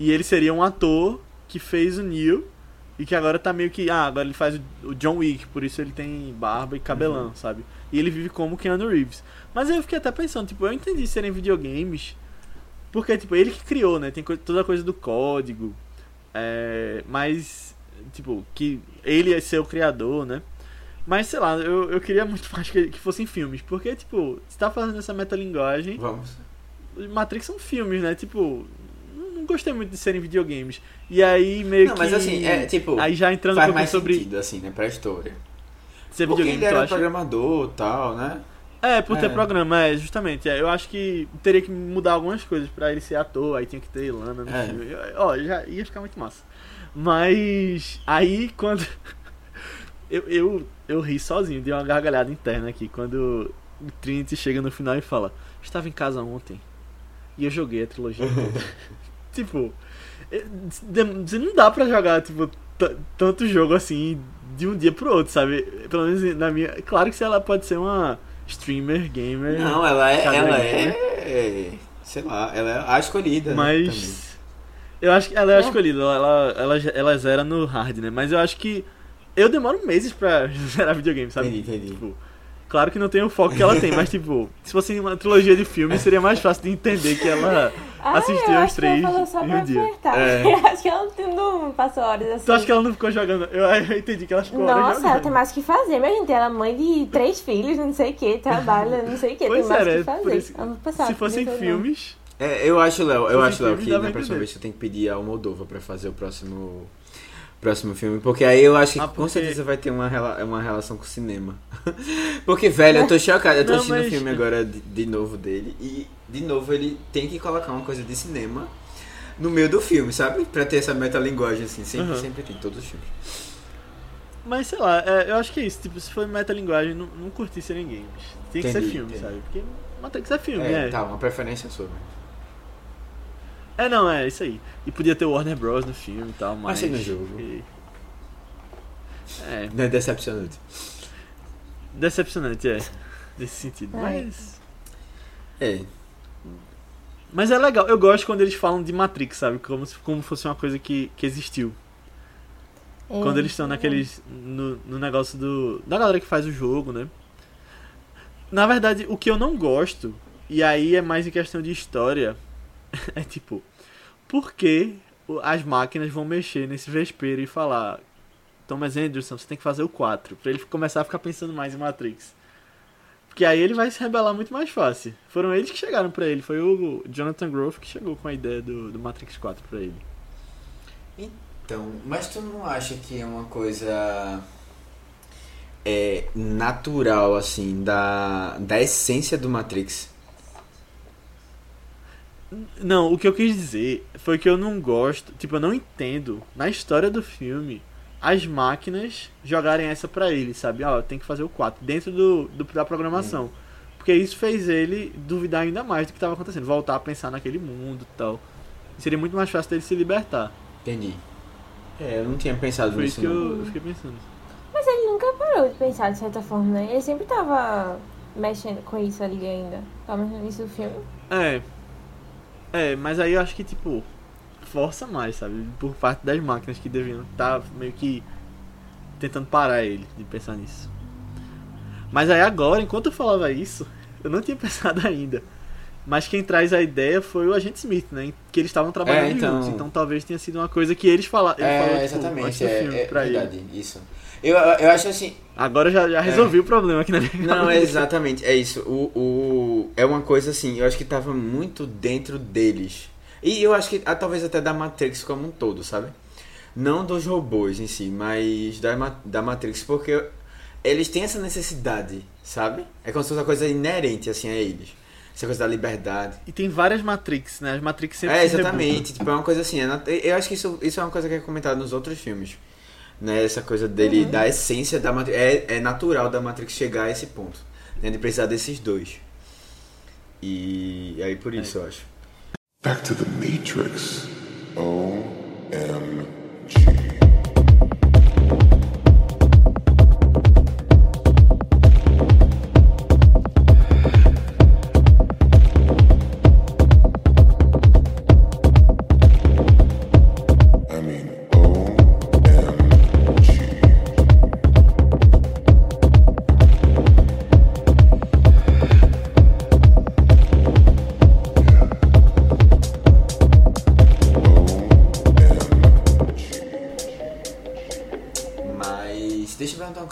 E ele seria um ator que fez o Neo e que agora tá meio que. Ah, agora ele faz o o John Wick, por isso ele tem barba e cabelão, Uhum. sabe? E ele vive como Keanu Reeves. Mas aí eu fiquei até pensando, tipo, eu entendi serem videogames. Porque, tipo, ele que criou, né? Tem co- toda a coisa do código. É, mas, tipo, que ele ia ser o criador, né? Mas, sei lá, eu, eu queria muito [LAUGHS] mais que, que fossem filmes. Porque, tipo, você tá fazendo essa metalinguagem. Vamos. Matrix são filmes, né? Tipo, não não gostei muito de serem videogames. E aí meio Não, que. mas assim, é tipo. Aí já entrando um faz pouquinho mais sobre sentido, assim, né, pra história. ser Porque videogame, ele tu era programador e tal, né? É, por ter É. programa, é, justamente. É, eu acho que teria que mudar algumas coisas pra ele ser ator, aí tinha que ter Lana no É. filme. Eu- Ó, já ia ficar muito massa. Mas aí quando. [LAUGHS] eu, eu, eu ri sozinho, dei uma gargalhada interna aqui, quando o Trinity chega no final e fala: Estava em casa ontem e eu joguei a trilogia [LAUGHS] tipo, é, dem- não dá pra jogar, tipo, tanto jogo assim de um dia pro outro, sabe? Pelo menos na minha. Claro que ela pode ser uma streamer, gamer. Não, ela é. Ela é. Sei lá, ela é a escolhida. né. Mas. Eu acho que ela é a É. escolhida, ela, ela, ela, ela zera no hard, né? Mas eu acho que. Eu demoro meses pra [LAUGHS] zerar videogame, sabe? Entendi, entendi. Tipo, claro que não tem o foco que ela tem, mas tipo, se fosse uma trilogia de filmes, seria mais fácil de entender que ela. Ah, Assistiu os acho que ela três falou só em pra um dia. apertar. É. [LAUGHS] Eu acho que ela não, passou horas assim. Tu acha que ela não ficou jogando? Eu, eu entendi que ela ficou horas Nossa, ela jogando. tem mais o que fazer, minha gente. Ela é mãe de três filhos, não sei o que, trabalha, não sei o que, tem mais o é, que né? fazer. Isso- Ela Se fossem filmes. É, eu acho, Léo, eu acho, Léo, que na próxima vez você tem que pedir ao Moldova pra fazer o próximo próximo filme, porque aí eu acho que Ah, com porque- certeza vai ter uma, rela- uma relação com o cinema. [LAUGHS] porque, velho, eu tô chocado, eu tô Não, assistindo o mas- filme agora de, de novo dele, e de novo ele tem que colocar uma coisa de cinema no meio do filme, sabe? Pra ter essa metalinguagem, assim, sempre, Uhum. sempre tem, todos os filmes. Mas sei lá, é, eu acho que é isso. Tipo, se for metalinguagem, não, não curti serem games. Tem que ser Entendi, filme, entendi. sabe? Porque Matrix é filme, É, é. tá, uma preferência sua. É, não, é isso aí. E podia ter o Warner Bros. no filme e tal, mas. Achei no jogo. e- É, Não é decepcionante. decepcionante, é. [LAUGHS] Nesse sentido. Ai. Mas. É, Mas é legal, eu gosto quando eles falam de Matrix, sabe? Como se como fosse uma coisa que, que existiu. É, Quando eles estão é. naqueles. No, no negócio do. Da galera que faz o jogo, né? Na verdade, o que eu não gosto, e aí é mais em questão de história, [LAUGHS] é tipo, por que as máquinas vão mexer nesse vespeiro e falar. Thomas Anderson, você tem que fazer o 4, pra ele começar a ficar pensando mais em Matrix. Porque aí ele vai se rebelar muito mais fácil. Foram eles que chegaram pra ele, foi o Jonathan Groff que chegou com a ideia do, do Matrix 4 pra ele. Então, mas tu não acha que é uma coisa é, natural, assim, da, da essência do Matrix? Não, o que eu quis dizer foi que eu não gosto, tipo, eu não entendo na história do filme as máquinas jogarem essa pra ele, sabe? Ó, tem que fazer o 4 dentro do, do- da programação. Porque isso fez ele duvidar ainda mais do que estava acontecendo, voltar a pensar naquele mundo e tal. Seria muito mais fácil dele se libertar. Entendi. É, eu não tinha pensado Foi isso nisso. que não. eu, eu fiquei pensando. Mas ele nunca parou de pensar de certa forma, né? Ele sempre tava mexendo com isso ali ainda. Menos no início do filme. É. É, mas aí eu acho que, tipo, força mais, sabe? Por parte das máquinas que deviam estar meio que tentando parar ele de pensar nisso. Mas aí agora, enquanto eu falava isso, [LAUGHS] eu não tinha [LAUGHS] pensado ainda. Mas quem traz a ideia foi o agente Smith, né? Que eles estavam trabalhando É, então- juntos. Então talvez tenha sido uma coisa que eles falaram. Ele falou, É, tipo, antes exatamente, é, filme é pra verdade, ele. isso. Eu, eu acho assim, Agora já, já resolvi o problema aqui na minha Não, é cabeça. exatamente, é isso. O, o, é uma coisa assim, eu acho que tava muito dentro deles. E eu acho que ah, talvez até da Matrix como um todo, sabe? Não dos robôs em si, mas da, da Matrix, porque eles têm essa necessidade, sabe? É como se fosse uma coisa inerente assim a eles. Essa coisa da liberdade. E tem várias Matrix, né? As Matrix sempre É, exatamente. Tipo, é uma coisa assim. é eu acho que isso, isso é uma coisa que é comentada nos outros filmes. Né? Essa coisa dele, da essência da Matrix. É, é natural da Matrix chegar a esse ponto. Né? De precisar desses dois. E aí por isso eu acho. Back to the Matrix. OMG.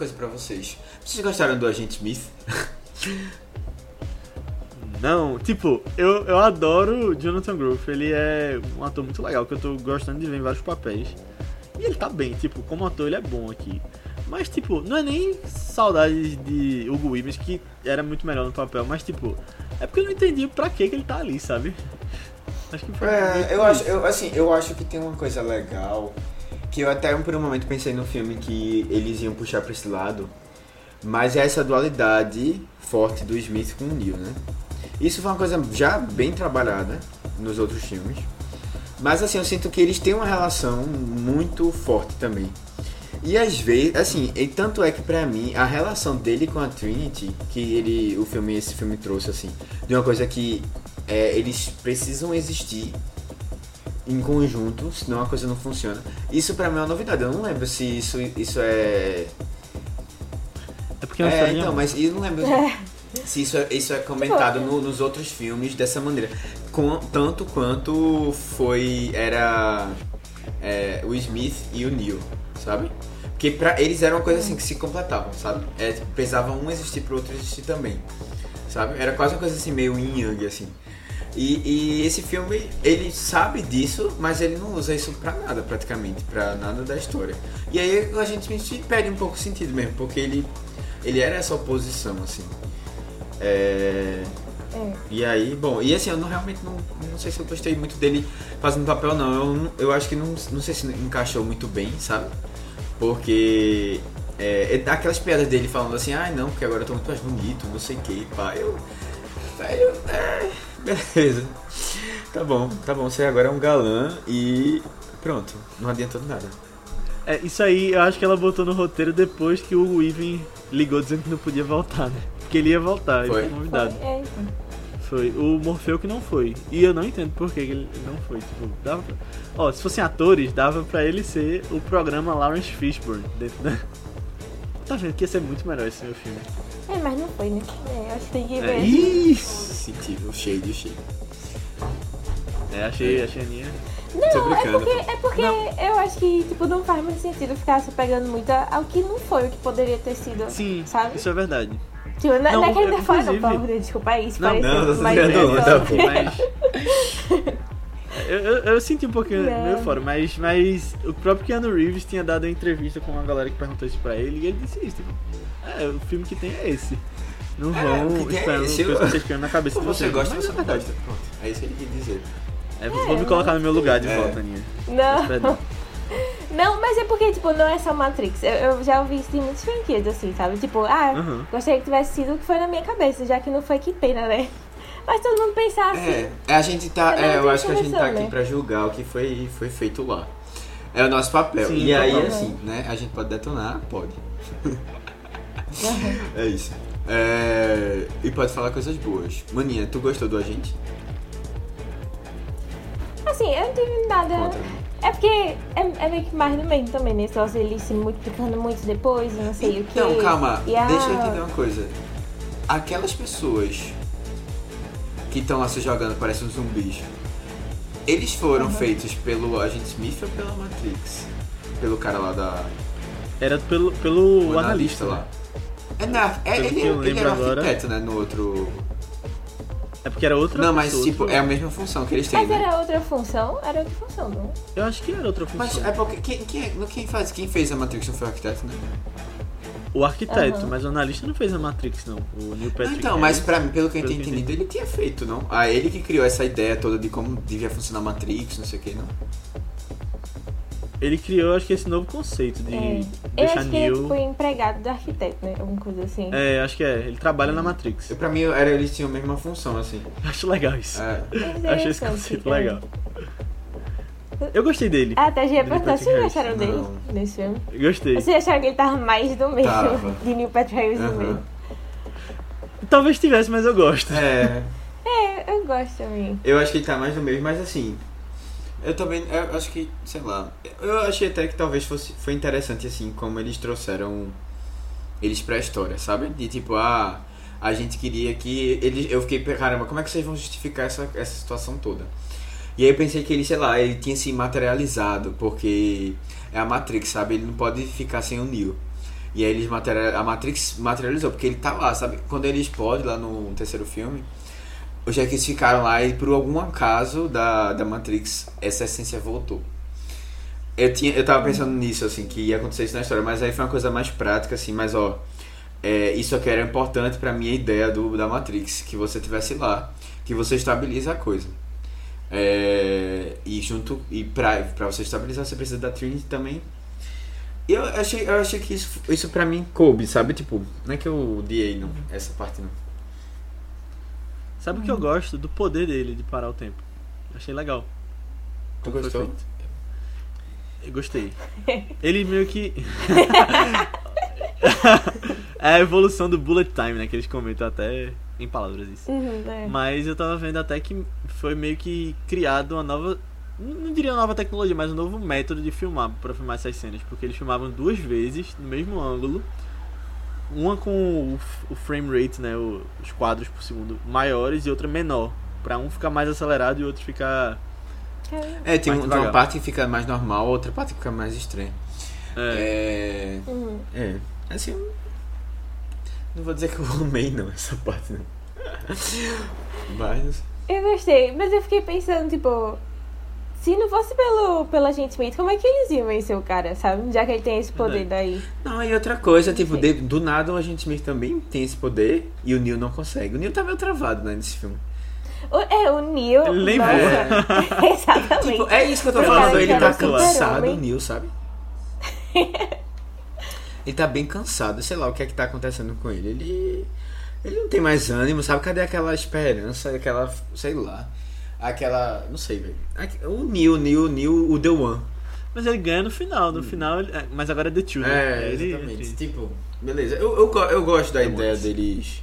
Coisa pra vocês. Vocês gostaram do Agente Smith? [LAUGHS] Não, tipo, eu, eu adoro Jonathan Groff. Ele é um ator muito legal, que eu tô gostando de ver em vários papéis. E ele tá bem, tipo, como ator ele é bom aqui. Mas, tipo, não é nem saudades de Hugo Weaving, que era muito melhor no papel, mas, tipo, é porque eu não entendi pra que ele tá ali, sabe? Acho que foi. É, eu acho, eu, assim, eu acho que tem uma coisa legal que eu até por um momento pensei no filme que eles iam puxar pra esse lado, mas é essa dualidade forte do Smith com o Neo, né? Isso foi uma coisa já bem trabalhada nos outros filmes, mas assim eu sinto que eles têm uma relação muito forte também. E às vezes, assim, e tanto é que pra mim a relação dele com a Trinity, que ele, o filme, esse filme trouxe assim, de uma coisa que é, eles precisam existir em conjunto, senão a coisa não funciona. Isso pra mim é uma novidade. Eu não lembro se isso, isso é. É porque é uma É, historinha- então, mas eu não lembro se isso é, isso é comentado no- nos outros filmes dessa maneira. Com, tanto quanto foi. Era. é, o Smith e o Neil, sabe? Porque pra, eles eram uma coisa assim que se completavam, sabe? É, precisava um existir pro outro existir também. Sabe? Era quase uma coisa assim, meio yin yang, assim. E, e esse filme, ele sabe disso, mas ele não usa isso pra nada, praticamente, pra nada da história. E aí a gente perde um pouco o sentido mesmo, porque ele, ele era essa oposição, assim. É... É. E aí, bom, e assim, eu não, realmente não, não sei se eu gostei muito dele fazendo papel, não. Eu, eu acho que não, não sei se encaixou muito bem, sabe? Porque é, é aquelas piadas dele falando assim, ah não, porque agora eu tô muito mais bonito, não sei o que, pá. Eu. Velho, é. Beleza. Tá bom, tá bom, você agora é um galã e. Pronto, não adiantou nada. É, isso aí eu acho que ela botou no roteiro depois que o Weaving ligou dizendo que não podia voltar, né? Porque ele ia voltar, ele Foi? foi convidado. É, então. Foi. O Morfeu que não foi. E eu não entendo por que que ele não foi. Tipo, dava pra... Ó, se fossem atores, dava pra ele ser o programa Lawrence Fishburne dentro da. [LAUGHS] Tá vendo que ia ser muito melhor esse meu filme. É, mas não foi, né? É, eu acho que tem que ver. É, isso! Sentido, o shade, o shade. É, achei, achei a minha. Tô Não, é porque, é porque eu acho que, tipo, não faz muito sentido ficar se pegando muito ao que não foi o que poderia ter sido. Sim, Sabe? isso é verdade. Tipo, não, Não, não é que ele eu- tá fora, não, inclusive- pelo desculpa aí, isso Não, pareceu, não, tô mas tirando é onda, só- pô. Mas. [LAUGHS] [LAUGHS] Eu, eu, eu senti um pouquinho Não. meio fora, mas, mas o próprio Keanu Reeves tinha dado uma entrevista com uma galera que perguntou isso pra ele e ele disse isso, tipo, é, o filme que tem é esse. Não É, vão é esperando esse, coisas eu- que vocês criam na cabeça de você vocês. gosta, mas você é não verdade. gosta. Pronto, é isso que ele quis dizer. É, vou me colocar no meu lugar de É. volta, Aninha. Não. Perdão. [LAUGHS] Não, mas é porque, tipo, não é só Matrix. Eu, eu já ouvi isso de muitos franquias, assim, sabe? Tipo, ah, Uhum. gostaria que tivesse sido o que foi na minha cabeça, já que não foi, que pena, né? Mas todo mundo pensar assim. É, a gente tá. É, eu acho que a gente tá aqui né? pra julgar o que foi, foi feito lá. É o nosso papel. Sim, e aí, total. assim, né? A gente pode detonar? Pode. é isso. É, e pode falar coisas boas. Maninha, tu gostou do agente? assim, eu não tive nada. Contra. É porque é, é meio que mais do mesmo também, né? Só ele se multiplicando muito depois, não sei o que. Então, calma, E a- deixa eu entender uma coisa. Aquelas pessoas que estão lá se jogando, parecem zumbis, eles foram feitos pelo Agente Smith ou pela Matrix? Pelo cara lá da. Era pelo, pelo o analista lá. lá. É, na, é, ele, que eu ele era agora. arquiteto, né? No outro. É porque era outra Não, mas pessoa, tipo, outro- é a mesma função que eles têm, Mas né? era outra função? Era outra função, não? Eu acho que era outra função. Mas é porque. Quem, quem, é- quem, faz, quem fez a Matrix não foi o arquiteto, né? O arquiteto, Aham. mas o analista não fez a Matrix, não. O Neil Patrick então, mas Harris. pra mim, pelo que eu tenho entendido, ele tinha feito, não? Ah, ele que criou essa ideia toda de como devia funcionar a Matrix, não sei o que, não? Ele criou, acho que esse novo conceito de É. Eu deixar acho que ele foi empregado do arquiteto, né? Alguma coisa assim. É, acho que é. Ele trabalha na Matrix. Eu, pra mim, era, eles tinham a mesma função, assim. [LAUGHS] Acho legal isso. É. Mas Achei esse conceito cara. legal. Eu gostei dele. Ah, até já ia perguntar vocês Harris. acharam dele Não. nesse filme. Gostei. Vocês acharam que ele tava mais do mesmo Tava. [LAUGHS] de Neil Patrick Harris do Aham. mesmo? Talvez tivesse, mas eu gosto. É, É, eu gosto também. eu acho que ele tá mais do mesmo, mas assim. Eu também, eu acho que, sei lá. Eu achei até que talvez fosse foi interessante, assim, como eles trouxeram eles pra história, sabe? De tipo, ah, a gente queria que. Eles, eu fiquei, caramba, como é que vocês vão justificar essa, essa situação toda? E aí eu pensei que ele, sei lá, ele tinha se materializado, porque é a Matrix, sabe? Ele não pode ficar sem o Neo. E aí eles material, a Matrix materializou, porque ele tá lá, sabe? Quando ele explode lá no terceiro filme, os eles ficaram lá e por algum acaso da, da Matrix, essa essência voltou. Eu, tinha, eu tava pensando nisso, assim, que ia acontecer isso na história, mas aí foi uma coisa mais prática, assim, mas ó, é, isso aqui era importante pra minha ideia do, da Matrix, que você tivesse lá, que você estabiliza a coisa. É, e junto, e pra, pra você estabilizar, você precisa da Trinity também. E eu achei, eu achei que isso, isso pra mim coube, sabe? Tipo, não é que eu odiei, não, essa parte não. Sabe o que eu gosto? Do poder dele de parar o tempo. Achei legal. Tu Como gostou? Eu gostei. Ele meio que. [LAUGHS] [LAUGHS] é a evolução do bullet time, né? Que eles comentam até em palavras isso. Uhum, é. Mas eu tava vendo até que foi meio que criado uma nova. Não diria uma nova tecnologia, mas um novo método de filmar pra filmar essas cenas. Porque eles filmavam duas vezes no mesmo ângulo. Uma com o, frame rate, né? o- os quadros por segundo maiores e outra menor. Pra um ficar mais acelerado e o outro ficar. É, tem, Mais um- tem uma parte que fica mais normal, outra parte que fica mais estranha. É, É. Uhum. É. Assim. Não vou dizer que eu [LAUGHS] amei, não, essa parte, não. [LAUGHS] Mas. Eu gostei, mas eu fiquei pensando, tipo, se não fosse pelo, pelo agente Smith, como é que eles iam vencer o cara, sabe? Já que ele tem esse poder daí. Não, e outra coisa, tipo, sei. de- do nada o Agente Smith também tem esse poder e o Neil não consegue. O Neil tá meio travado, né, nesse filme. O, é, o Neil. Ele nem nossa, voa. [LAUGHS] Exatamente. Tipo, é isso que eu tô Pro falando, ele tá cansado, o Neil, sabe? Ele tá bem cansado, sei lá o que é que tá acontecendo com ele. Ele. Ele não tem mais ânimo, sabe? Cadê aquela esperança, aquela. sei lá. Aquela. não sei, velho. O Neil, o Neil, o Neil, o The One. Mas ele ganha no final, no final. ele- é, mas agora é The Two, né? É, Ele- exatamente. ele- Tipo, beleza. Eu, eu, eu gosto da The ideia Ones. deles.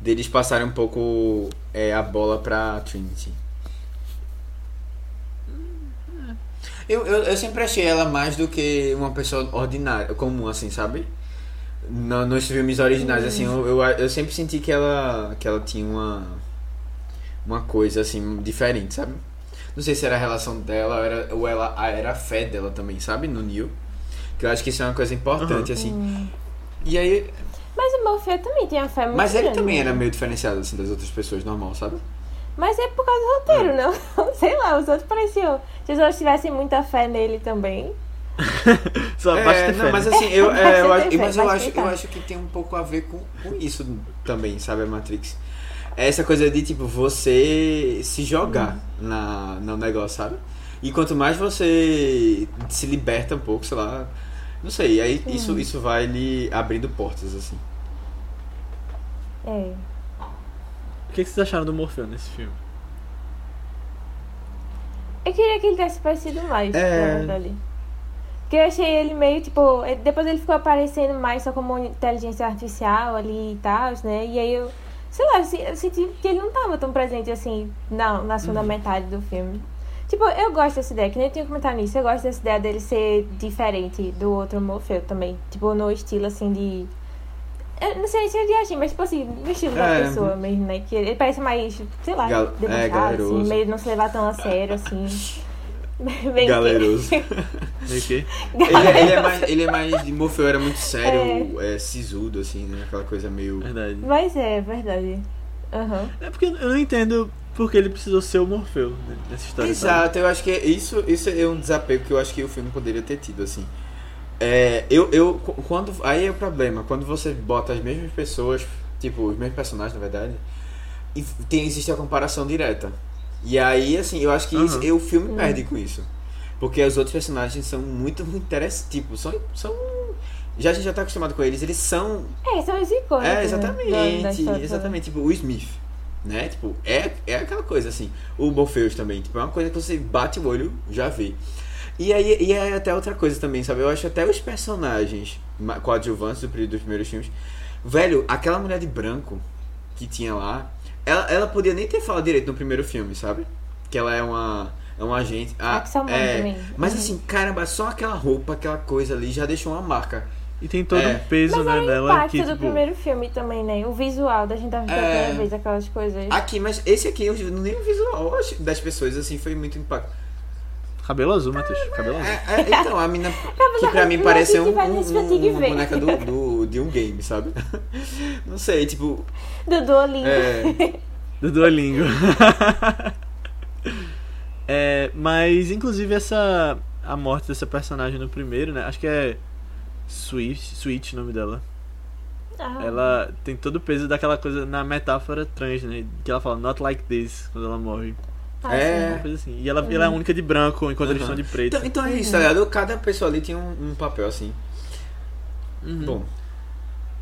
deles passarem um pouco é, a bola pra Trinity. Eu, eu, eu sempre achei ela mais do que uma pessoa ordinária, comum, assim, sabe? No, nos filmes originais, assim, eu, eu, eu sempre senti que ela, que ela tinha uma, uma coisa, assim, diferente, sabe? Não sei se era a relação dela ou era, ou ela, a- era a fé dela também, sabe? No Neil. Que eu acho que isso é uma coisa importante, assim. E aí. Mas o Morfeu também tem a fé muito Mas ele grande, também né? era meio diferenciado, assim, das outras pessoas, normal, sabe? Mas é por causa do roteiro, não? [LAUGHS] Sei lá, os outros pareciam. Se os outros tivessem muita fé nele também. [LAUGHS] Só basta É, ter não, fé, mas né? assim, eu, [LAUGHS] é, eu Basta acho, mas eu basta acho, eu acho que tem um pouco a ver com, com isso também, sabe, a Matrix. Essa coisa de, tipo, você se jogar na, no negócio, sabe? E quanto mais você se liberta um pouco, sei lá, não sei, aí isso, isso vai lhe abrindo portas, assim. É. O que que vocês acharam do Morfeu nesse filme? Eu queria que ele tivesse parecido mais, É. verdade. Porque eu achei ele meio, tipo, ele- depois ele ficou aparecendo mais só como inteligência artificial ali e tal, né? E aí eu, sei lá, eu se- eu senti que ele não tava tão presente assim na, na segunda Uhum. metade do filme. Tipo, eu gosto dessa ideia, que nem tinha comentado nisso. Eu gosto dessa ideia dele ser diferente do outro Morfeu também. Tipo, no estilo assim de. Eu não sei se é de agir, mas tipo assim, no estilo da É, pessoa mesmo, né? Que ele parece mais, sei lá, Gal- é, assim, meio não se levar tão a sério, assim. [LAUGHS] Bem Galeroso. [LAUGHS] Que. Ele, ele é mais, ele é mais. Morfeu era muito sério, é. sisudo, assim, né? Aquela coisa meio. Verdade. Mas é, verdade. Aham. É porque eu não entendo porque ele precisou ser o Morfeu né, nessa história. Exato, eu acho que isso, isso é um desapego que eu acho que o filme poderia ter tido, assim. É, eu, eu, qu- quando, aí é o problema, quando você bota as mesmas pessoas, tipo, os mesmos personagens, na verdade, e tem, existe a comparação direta. E aí, assim, eu acho que isso, Aham. e o filme perde com isso. Porque os outros personagens são muito, muito interessantes, tipo, são, são... Já a gente já tá acostumado com eles, eles são É, são os icônicos. é, né, exatamente, história. exatamente. Tipo, o Smith, né? Tipo, é, é aquela coisa assim. O Morpheus também, tipo, é uma coisa que você bate o olho, já vê. E aí, e é até outra coisa também, sabe? Eu acho até os personagens coadjuvantes do período dos primeiros filmes. Velho, aquela mulher de branco que tinha lá, ela, ela podia nem ter falado direito no primeiro filme, sabe? Que ela é uma. É um agente. Ah, é, também. Mas Uhum. assim, caramba, só aquela roupa, aquela coisa ali já deixou uma marca. E tem todo É. um peso Mas né, é o dela impacto que, do tipo, primeiro filme também, né? O visual da gente tá vendo É. primeira vez aquelas coisas. Aqui, mas esse aqui, eu nem o visual das pessoas, assim, foi muito impacto. Cabelo azul, Matheus. Cabelo azul. É, é, então, a mina [LAUGHS] que pra mim azul, pareceu a um, um- ver. boneca do, do- de um game, sabe? [LAUGHS] Não sei, tipo. Do Duolingo. É, [LAUGHS] Do Duolingo. é, mas, inclusive, essa. A morte dessa personagem no primeiro, né? Acho que é. Swift, Switch o nome dela. Ah, Ela tem todo o peso daquela coisa na metáfora trans, né? Que ela fala, not like this, quando ela morre. É. Uma coisa assim. E ela, ela é a única de branco, enquanto eles Uhum. estão de preto. então, então é isso, tá ligado? Cada pessoa ali tinha um, um papel assim. Uhum. Bom,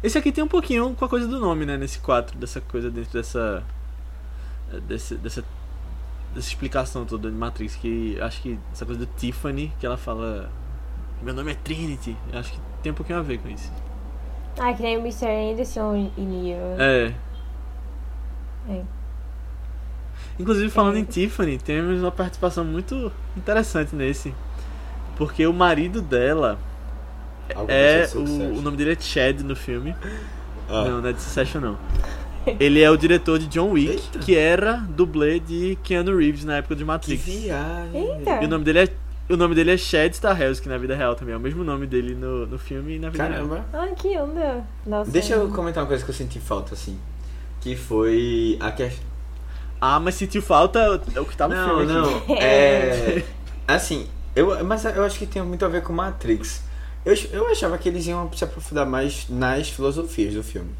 Esse aqui tem um pouquinho com a coisa do nome, né? Nesse 4, dessa coisa dentro dessa. Desse, dessa. Dessa explicação toda de Matrix, que acho que essa coisa do Tiffany, que ela fala. Meu nome é Trinity. Eu acho que tem um pouquinho a ver com isso. Ah, que nem o Mr. Anderson e Neo. É. É. Inclusive, falando É. em Tiffany, temos uma participação muito interessante nesse. Porque o marido dela algo é. O, o nome dele é Chad no filme. Ah. Não, não é de Succession, não. Ele é o diretor de John Wick, Eita. que era dublê de Keanu Reeves na época de Que Matrix. viagem. Eita. E o nome dele é. O nome dele é Chad Stahelski na vida real também. É o mesmo nome dele no, no filme e na vida real. Caramba. Ah, que onda. Nossa. Deixa eu comentar uma coisa que eu senti falta, assim. Que foi a questão. Ah, mas sentiu falta é o que tá no Não, filme. aqui. não. [LAUGHS] É. Assim, eu, mas eu acho que tem muito a ver com Matrix. Eu, eu achava que eles iam se aprofundar mais nas filosofias do filme.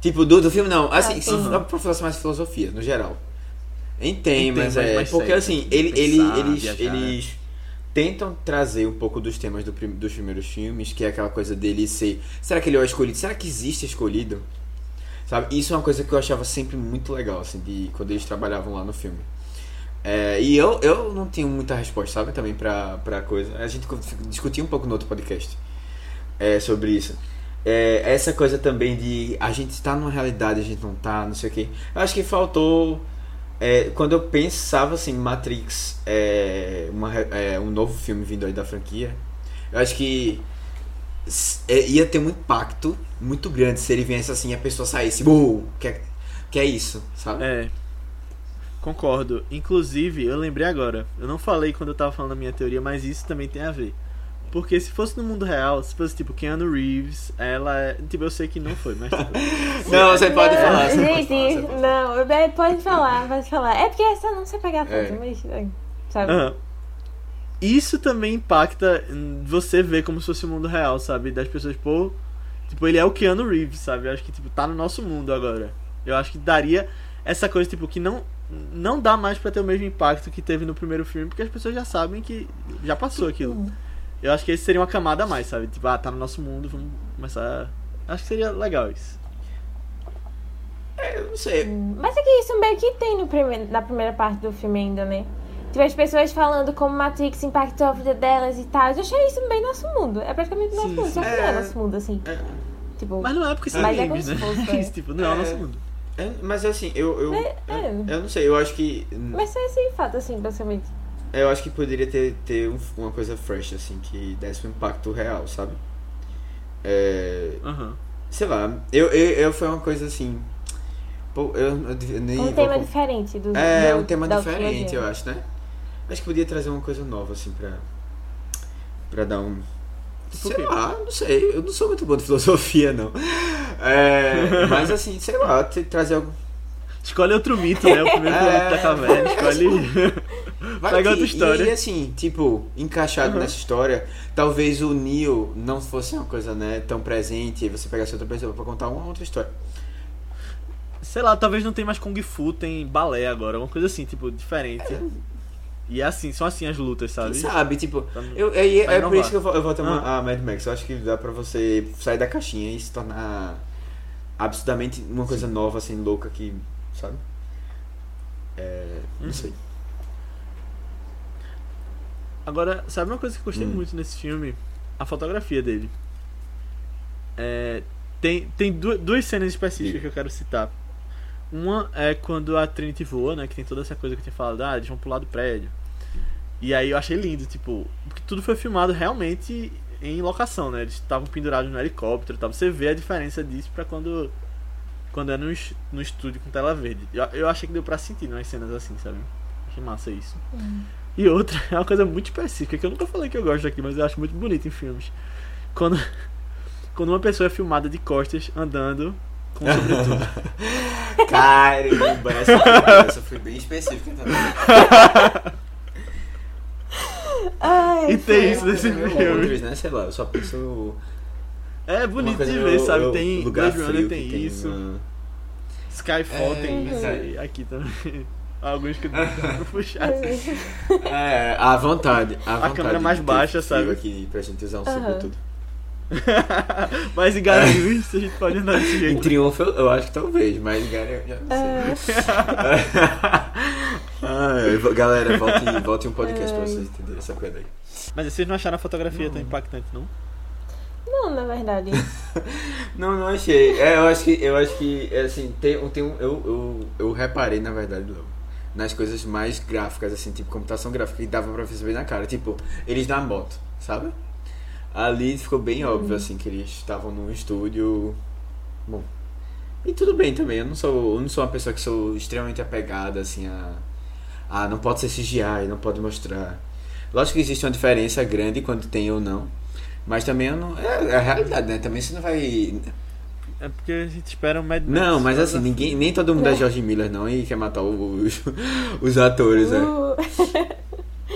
Tipo, do, do filme não. Assim, Ah, se sim. aprofundasse mais filosofia, no geral. Temas, temas é. mais Porque assim, ele, ele, pensar, eles, viajar. eles tentam trazer um pouco dos temas do prim- dos primeiros filmes, que é aquela coisa dele ser. Será que ele é o escolhido? Será que existe escolhido? Sabe? Isso é uma coisa que eu achava sempre muito legal, assim, de quando eles trabalhavam lá no filme. É, e eu, eu não tenho muita resposta, sabe, também pra, pra coisa. A gente discutiu um pouco no outro podcast é, sobre isso. É, essa coisa também de a gente está numa realidade, a gente não tá, não sei o que. Eu acho que faltou. é, quando eu pensava assim, Matrix, é, uma é, um novo filme vindo aí da franquia, eu acho que ia ter um impacto muito grande se ele viesse assim e a pessoa saísse, "Uou, que é, que é isso, sabe? É. Concordo. Inclusive, eu lembrei agora. Eu não falei quando eu tava falando a minha teoria, mas isso também tem a ver. Porque se fosse no mundo real, se fosse tipo Keanu Reeves, ela é. Tipo, eu sei que não foi, mas. Tipo, [LAUGHS] Não, você pode Não, falar. Você pode Gente, falar, você pode não, é, pode falar, pode falar. É porque essa não sei pegar tanto, É. mas. é, Sabe? Aham. Isso também impacta você ver como se fosse o mundo real, sabe? Das pessoas, pô. Tipo, ele é o Keanu Reeves, sabe? Eu acho que, tipo, tá no nosso mundo agora. Eu acho que daria essa coisa, tipo, que não. Não dá mais pra ter o mesmo impacto que teve no primeiro filme, porque as pessoas já sabem que já passou aquilo. Eu acho que esse seria uma camada a mais, sabe? Tipo, ah, tá no nosso mundo, vamos começar. Acho que seria legal isso. Eu não sei. Mas é que isso meio que tem no prime- na primeira parte do filme ainda, né? Tipo, as pessoas falando como Matrix impactou a vida delas e tal. Eu achei isso bem nosso mundo. É praticamente nosso Sim, mundo, só que não é. é nosso mundo, assim. É. Tipo, Mas não é porque são Mas é games, como né? se fosse, é. [LAUGHS] Isso, tipo, não é o nosso mundo. É, mas assim, eu, eu, É, eu, é. eu não sei, eu acho que. Mas só esse fato, assim, basicamente. Eu acho que poderia ter, ter um- uma coisa fresh, assim, que desse um impacto real, sabe? É, Aham. sei lá, eu, eu, eu foi uma coisa assim. Pô, eu, eu nem Um tema diferente do É, do- um tema diferente, eu acho, né? Acho que podia trazer uma coisa nova, assim, pra. pra dar um. Sei quê? lá, não sei. Eu não sou muito bom de [LAUGHS] filosofia, não. É, mas assim, sei lá, trazer algo. Escolhe outro mito, né? O primeiro É. da caverna. Escolhe. [LAUGHS] Vai [LAUGHS] Pega que- outra história. E assim, tipo, encaixado Uhum. nessa história, talvez o Neo não fosse uma coisa, né, tão presente, e você pegasse outra pessoa pra contar uma outra história. Sei lá, talvez não tem mais Kung Fu, tem balé agora. Uma coisa assim, tipo, diferente. E é assim, são assim as lutas, Quem sabe? sabe, tipo, Pra- eu, é, é por isso que eu, vou- eu volto Ah. a Mad Max. Eu acho que dá pra você sair da caixinha e se tornar absurdamente uma coisa nova, assim, louca que, sabe? É, não Uhum. sei. Agora, sabe uma coisa que eu gostei Hum. muito nesse filme? A fotografia dele. É, tem tem du- duas cenas específicas Diga. que eu quero citar. Uma é quando a Trinity voa, né? Que tem toda essa coisa que eu tinha falado, ah, eles vão pular do prédio. E aí eu achei lindo, tipo, porque tudo foi filmado realmente em locação, né? Eles estavam pendurados no helicóptero e tal. Você vê a diferença disso pra quando quando é no, no estúdio com tela verde. Eu, eu achei que deu pra sentir nas cenas assim, sabe? Achei massa isso. E outra [LAUGHS] é uma coisa muito específica, que eu nunca falei que eu gosto aqui, mas eu acho muito bonito em filmes. Quando, [LAUGHS] quando uma pessoa é filmada de costas andando com sobretudo. [LAUGHS] Caramba, essa, essa foi bem específica também. Ai, E tem isso nesse filme. né? Sei lá, eu só penso. É bonito de ver, sabe? Tem lugar Blade Runner que tem, isso. uma- Skyfall É, tem isso. E aqui também. Alguns que não puxar. É, à vontade. À vontade câmera mais baixa, sabe? aqui pra gente usar um Aham. sobretudo. [LAUGHS] Mas em Garanhuns a gente pode andar desse Em jeito. Triunfo eu, eu acho que talvez, mas em já não sei. [LAUGHS] Vo- galera, volte, volte um podcast pra Ai. vocês entenderem essa coisa aí. Mas vocês não acharam a fotografia tão impactante, não? Não, na verdade. [LAUGHS] Não, não achei. É, eu acho que, eu acho que, é, assim, tem, tem um, eu, eu, eu reparei, na verdade, nas coisas mais gráficas, assim, tipo computação gráfica, que dava pra perceber na cara. Tipo, eles na moto, sabe? Ali ficou bem óbvio, assim, que eles estavam num estúdio. Bom. E tudo bem também, eu não sou, eu não sou uma pessoa que sou extremamente apegada, assim, a. Ah, não pode ser CGI, não pode mostrar. Lógico que existe uma diferença grande quando tem ou não. Mas também eu não. É, é a realidade, né? Também você não vai. É porque a gente espera um Mad Max. Não, mas assim, ninguém, nem todo mundo é George Miller não e quer matar os, os atores, né? Uh,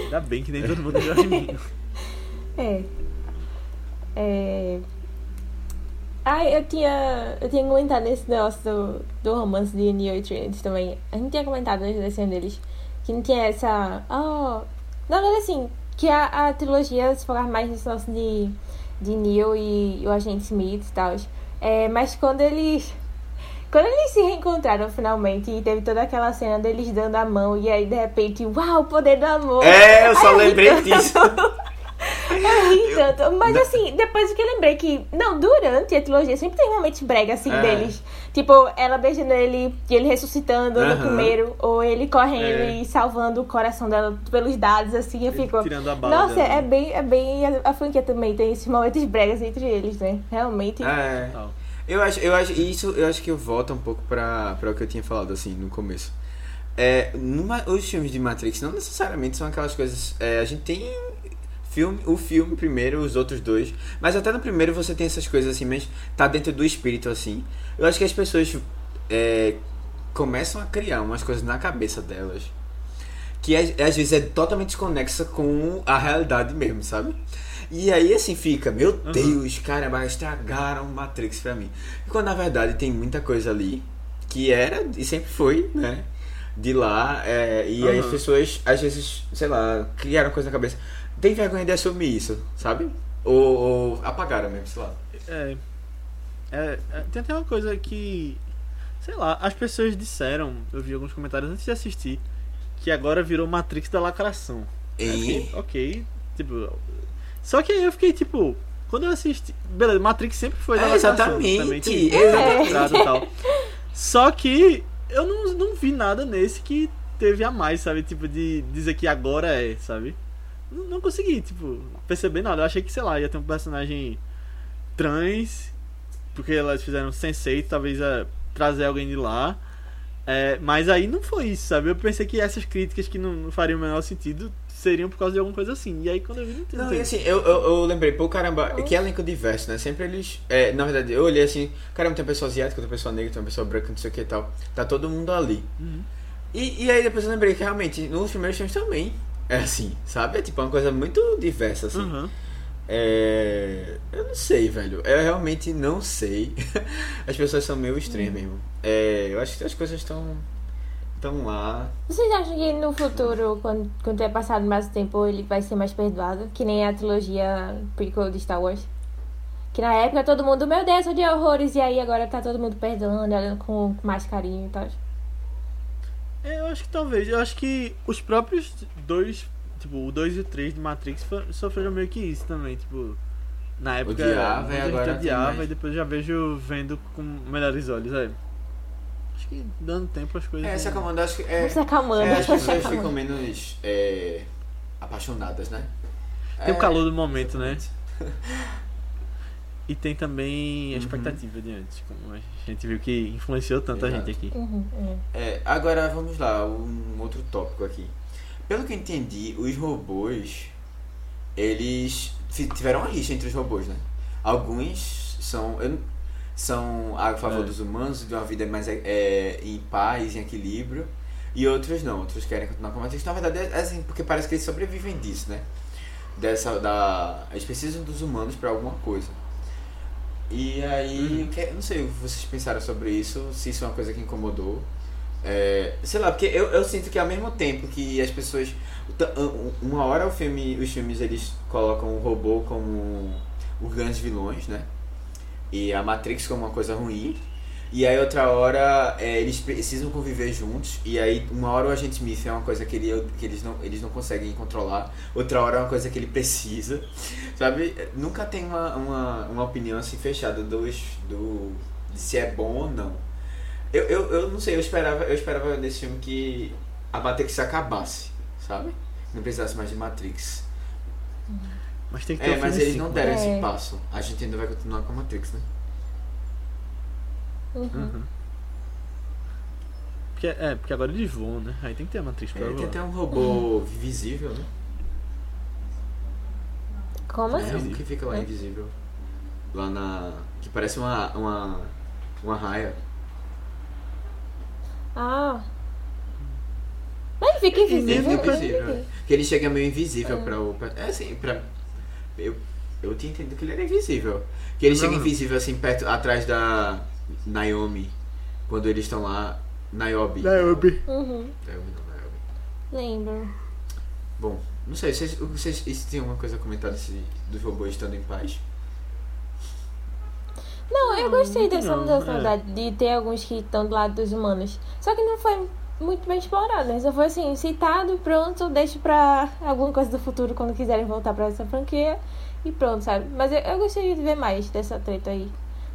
Ainda bem que nem todo mundo é George [LAUGHS] Miller. é. É. Ai, eu tinha. Eu tinha comentado nesse negócio do, do romance de Neo e Trinity também. A gente tinha comentado nas desenhos deles que não tinha essa. Oh. Na verdade, assim, que a, a trilogia se focar mais nesse negócio de, de Neo e, o agente Smith e tal. É, mas quando eles. Quando eles se reencontraram finalmente e teve toda aquela cena deles dando a mão e aí de repente, uau, o poder do amor. É, eu só lembrei disso. [LAUGHS] Eu ri tanto. Mas assim, depois que eu lembrei que. Não, durante a trilogia sempre tem momentos brega assim É. deles. Tipo, ela beijando ele e ele ressuscitando no Aham. primeiro. Ou ele correndo É. e salvando o coração dela pelos dados, assim. Eu Ele fico. tirando a bala Nossa, dela. é bem. É bem a, a franquia também tem esses momentos bregas entre eles, né? Realmente. É. Eu acho, eu acho, isso eu acho que eu volto um pouco pra, pra o que eu tinha falado assim no começo. É, numa, os filmes de Matrix não necessariamente são aquelas coisas. é, a gente tem filme, o filme primeiro, os outros dois, mas até no primeiro você tem essas coisas assim, mas tá dentro do espírito assim. Eu acho que as pessoas é, começam a criar umas coisas na cabeça delas que às, às vezes é totalmente desconexa com a realidade mesmo, sabe? E aí assim fica, meu Uhum. Deus, caramba, estragaram Matrix pra mim. Quando na verdade tem muita coisa ali que era e sempre foi, né? De lá, é, e aí as Uhum. pessoas às vezes, sei lá, criaram coisa na cabeça. Tem vergonha de assumir isso, sabe? Ou, ou apagaram mesmo, sei lá. É, é, é, Tem até uma coisa que. Sei lá, as pessoas disseram, eu vi alguns comentários antes de assistir, que agora virou Matrix da lacração. Eu E fiquei, ok, tipo. Só que aí eu fiquei tipo. Quando eu assisti. Beleza, Matrix sempre foi da É, lacração exatamente, Também, tipo, exatamente. lacrado e tal. Só que eu não, não vi nada nesse que teve a mais, sabe? Tipo, de dizer que agora é, sabe? Não, consegui, tipo, perceber nada. Eu achei que, sei lá, ia ter um personagem trans, porque elas fizeram Sensei, talvez é, trazer alguém de lá. É, mas aí não foi isso, sabe? Eu pensei que essas críticas que não, não fariam o menor sentido seriam por causa de alguma coisa assim. E aí quando eu vi, não tem. Não, e assim, eu, eu, eu lembrei, pô, caramba, que elenco diverso, né? Sempre eles. é, na verdade, eu olhei assim, caramba, tem uma pessoa asiática, tem uma pessoa negra, tem uma pessoa branca, não sei o que e tal. Tá todo mundo ali. Uhum. E, e aí depois eu lembrei que realmente, nos primeiros filmes também é assim, sabe? É tipo uma coisa muito diversa, assim. Uhum. É. Eu não sei, velho. Eu realmente não sei. [LAUGHS] As pessoas são meio estranhas mesmo. É, eu acho que as coisas estão. estão lá. Vocês acham que no futuro, quando, quando tiver passado mais tempo, ele vai ser mais perdoado? Que nem a trilogia prequel de Star Wars? Que na época todo mundo, meu Deus, de horrores, e aí agora tá todo mundo perdoando, olhando com mais carinho e tal. É, eu acho que talvez. Eu acho que os próprios dois, tipo, o 2 e o 3 de Matrix sofreram meio que isso também, tipo. Na época Odiava, muita e gente agora tem odiava e depois já vejo vendo com melhores olhos, é. Acho que dando tempo as coisas. É, se acalmando, acho que. É, se acalmando. é, as pessoas ficam menos é, apaixonadas, né? Tem o É, calor do momento, né? [LAUGHS] E tem também a Uhum. expectativa de antes, como a gente viu que influenciou tanta Exato. gente aqui. Uhum, uhum. É, agora vamos lá, um outro tópico aqui. Pelo que eu entendi, os robôs, eles tiveram uma rixa entre os robôs, né? Alguns são, são a favor É. dos humanos, de uma vida mais é, em paz, em equilíbrio. E outros não, outros querem continuar com a Matrix. Na verdade, é assim, porque parece que eles sobrevivem disso, né? Dessa, da, eles precisam dos humanos pra alguma coisa. E aí, o que- não sei o que vocês pensaram sobre isso, se isso é uma coisa que incomodou. É, sei lá, porque eu, eu sinto que ao mesmo tempo que as pessoas. um- Uma hora o filme, os filmes eles colocam o robô como os grandes vilões, né? E a Matrix como uma coisa ruim. E aí outra hora é, eles precisam conviver juntos. E aí uma hora o agente Smith é uma coisa que, ele, que eles, não, eles não conseguem controlar. Outra hora é uma coisa que ele precisa. Sabe? Nunca tem uma, uma, uma opinião assim fechada dos, do, de se é bom ou não. Eu, eu, eu não sei, eu esperava, eu esperava nesse filme que a Matrix acabasse, sabe? Não precisasse mais de Matrix. Mas tem que ter É, um mas eles cinco, não né? deram É. esse passo. A gente ainda vai continuar com a Matrix, né? Uhum. Uhum. Porque, é, porque agora eles voam, né? Aí tem que ter a Matrix pra É, tem voar. até um robô visível, né? Como É, assim? um que fica lá É. invisível. Lá na. Que parece uma. uma. uma raia. Ah. Mas fica Ele invisível. é eu não invisível. entendi. Que ele chega meio invisível pra o. Pra, é assim, pra. Eu, eu tinha entendido que ele era invisível. Que ele Não, chega não. invisível assim perto atrás da Naomi. Quando eles estão lá. Niobe. Niobe. Uhum. Naomi não, Niobe. Lembro. Bom, não sei, vocês, vocês, vocês têm alguma coisa a comentar desse, dos robôs estando em paz? Não, eu Não, gostei dessa mudança, é. na verdade, de ter alguns que estão do lado dos humanos. Só que não foi muito bem explorado, né? Só foi assim, citado, pronto, deixo pra alguma coisa do futuro quando quiserem voltar pra essa franquia e pronto, sabe? Mas eu, eu gostaria de ver mais dessa treta aí.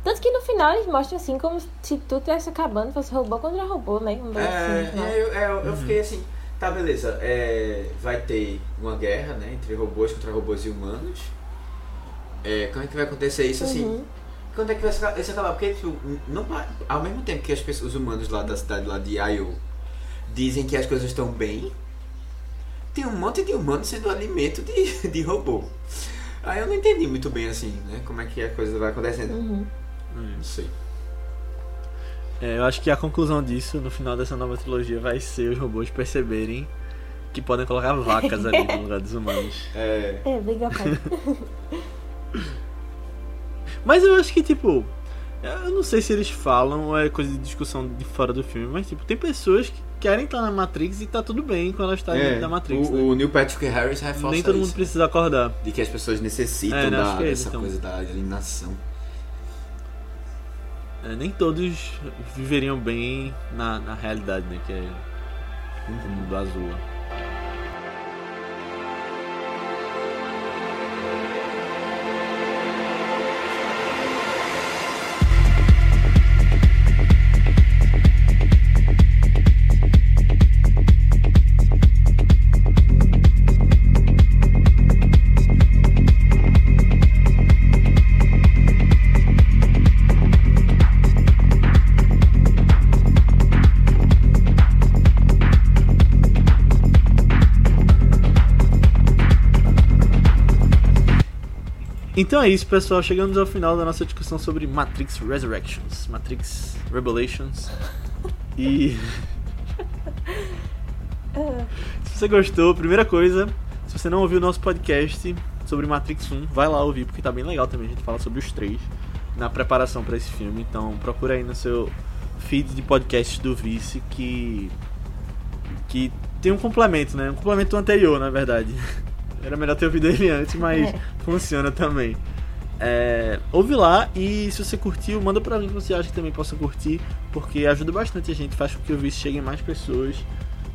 Tanto que no final eles mostram assim como se tudo estivesse acabando, fosse robô contra robô, né? Um negócio assim, É, final. é, eu, eu, eu fiquei assim, tá beleza, é, vai ter uma guerra, né, entre robôs contra robôs e humanos. É, como é que vai acontecer isso assim? Uhum. Quando é que vai se acabar? Porque tipo, não, ao mesmo tempo que as pessoas, os humanos lá da cidade lá de Io dizem que as coisas estão bem, tem um monte de humanos sendo alimento de, [LAUGHS] de robô. Aí eu não entendi muito bem assim, né? Como é que a coisa vai acontecendo. Uhum. Não sei. É, eu acho que a conclusão disso, no final dessa nova trilogia, vai ser os robôs perceberem que podem colocar vacas ali no lugar dos humanos. [LAUGHS] É. É, bem capaz. [LAUGHS] Mas eu acho que, tipo, eu não sei se eles falam ou é coisa de discussão de fora do filme, mas, tipo, tem pessoas que querem estar na Matrix e tá tudo bem quando elas estão É, dentro da Matrix. o, né? o Neil Patrick Harris reforça Nem todo mundo isso. precisa acordar. De que as pessoas necessitam É, né, da, que é dessa isso, então. coisa da alienação. É, nem todos viveriam bem na, na realidade, né? Que é o mundo azul. Então é isso, pessoal. Chegamos ao final da nossa discussão sobre Matrix Resurrections, Matrix Revelations. E [LAUGHS] se você gostou, primeira coisa, se você não ouviu o nosso podcast sobre Matrix 1, vai lá ouvir, porque tá bem legal também. A gente fala sobre os três na preparação para esse filme. Então procura aí no seu feed de podcasts do Vice que que tem um complemento, né? Um complemento anterior, na verdade. [LAUGHS] Era melhor ter ouvido ele antes, mas É. funciona também. É, ouve lá e se você curtiu, manda pra mim que você acha que também possa curtir, porque ajuda bastante a gente, faz com que o Vice chegue em mais pessoas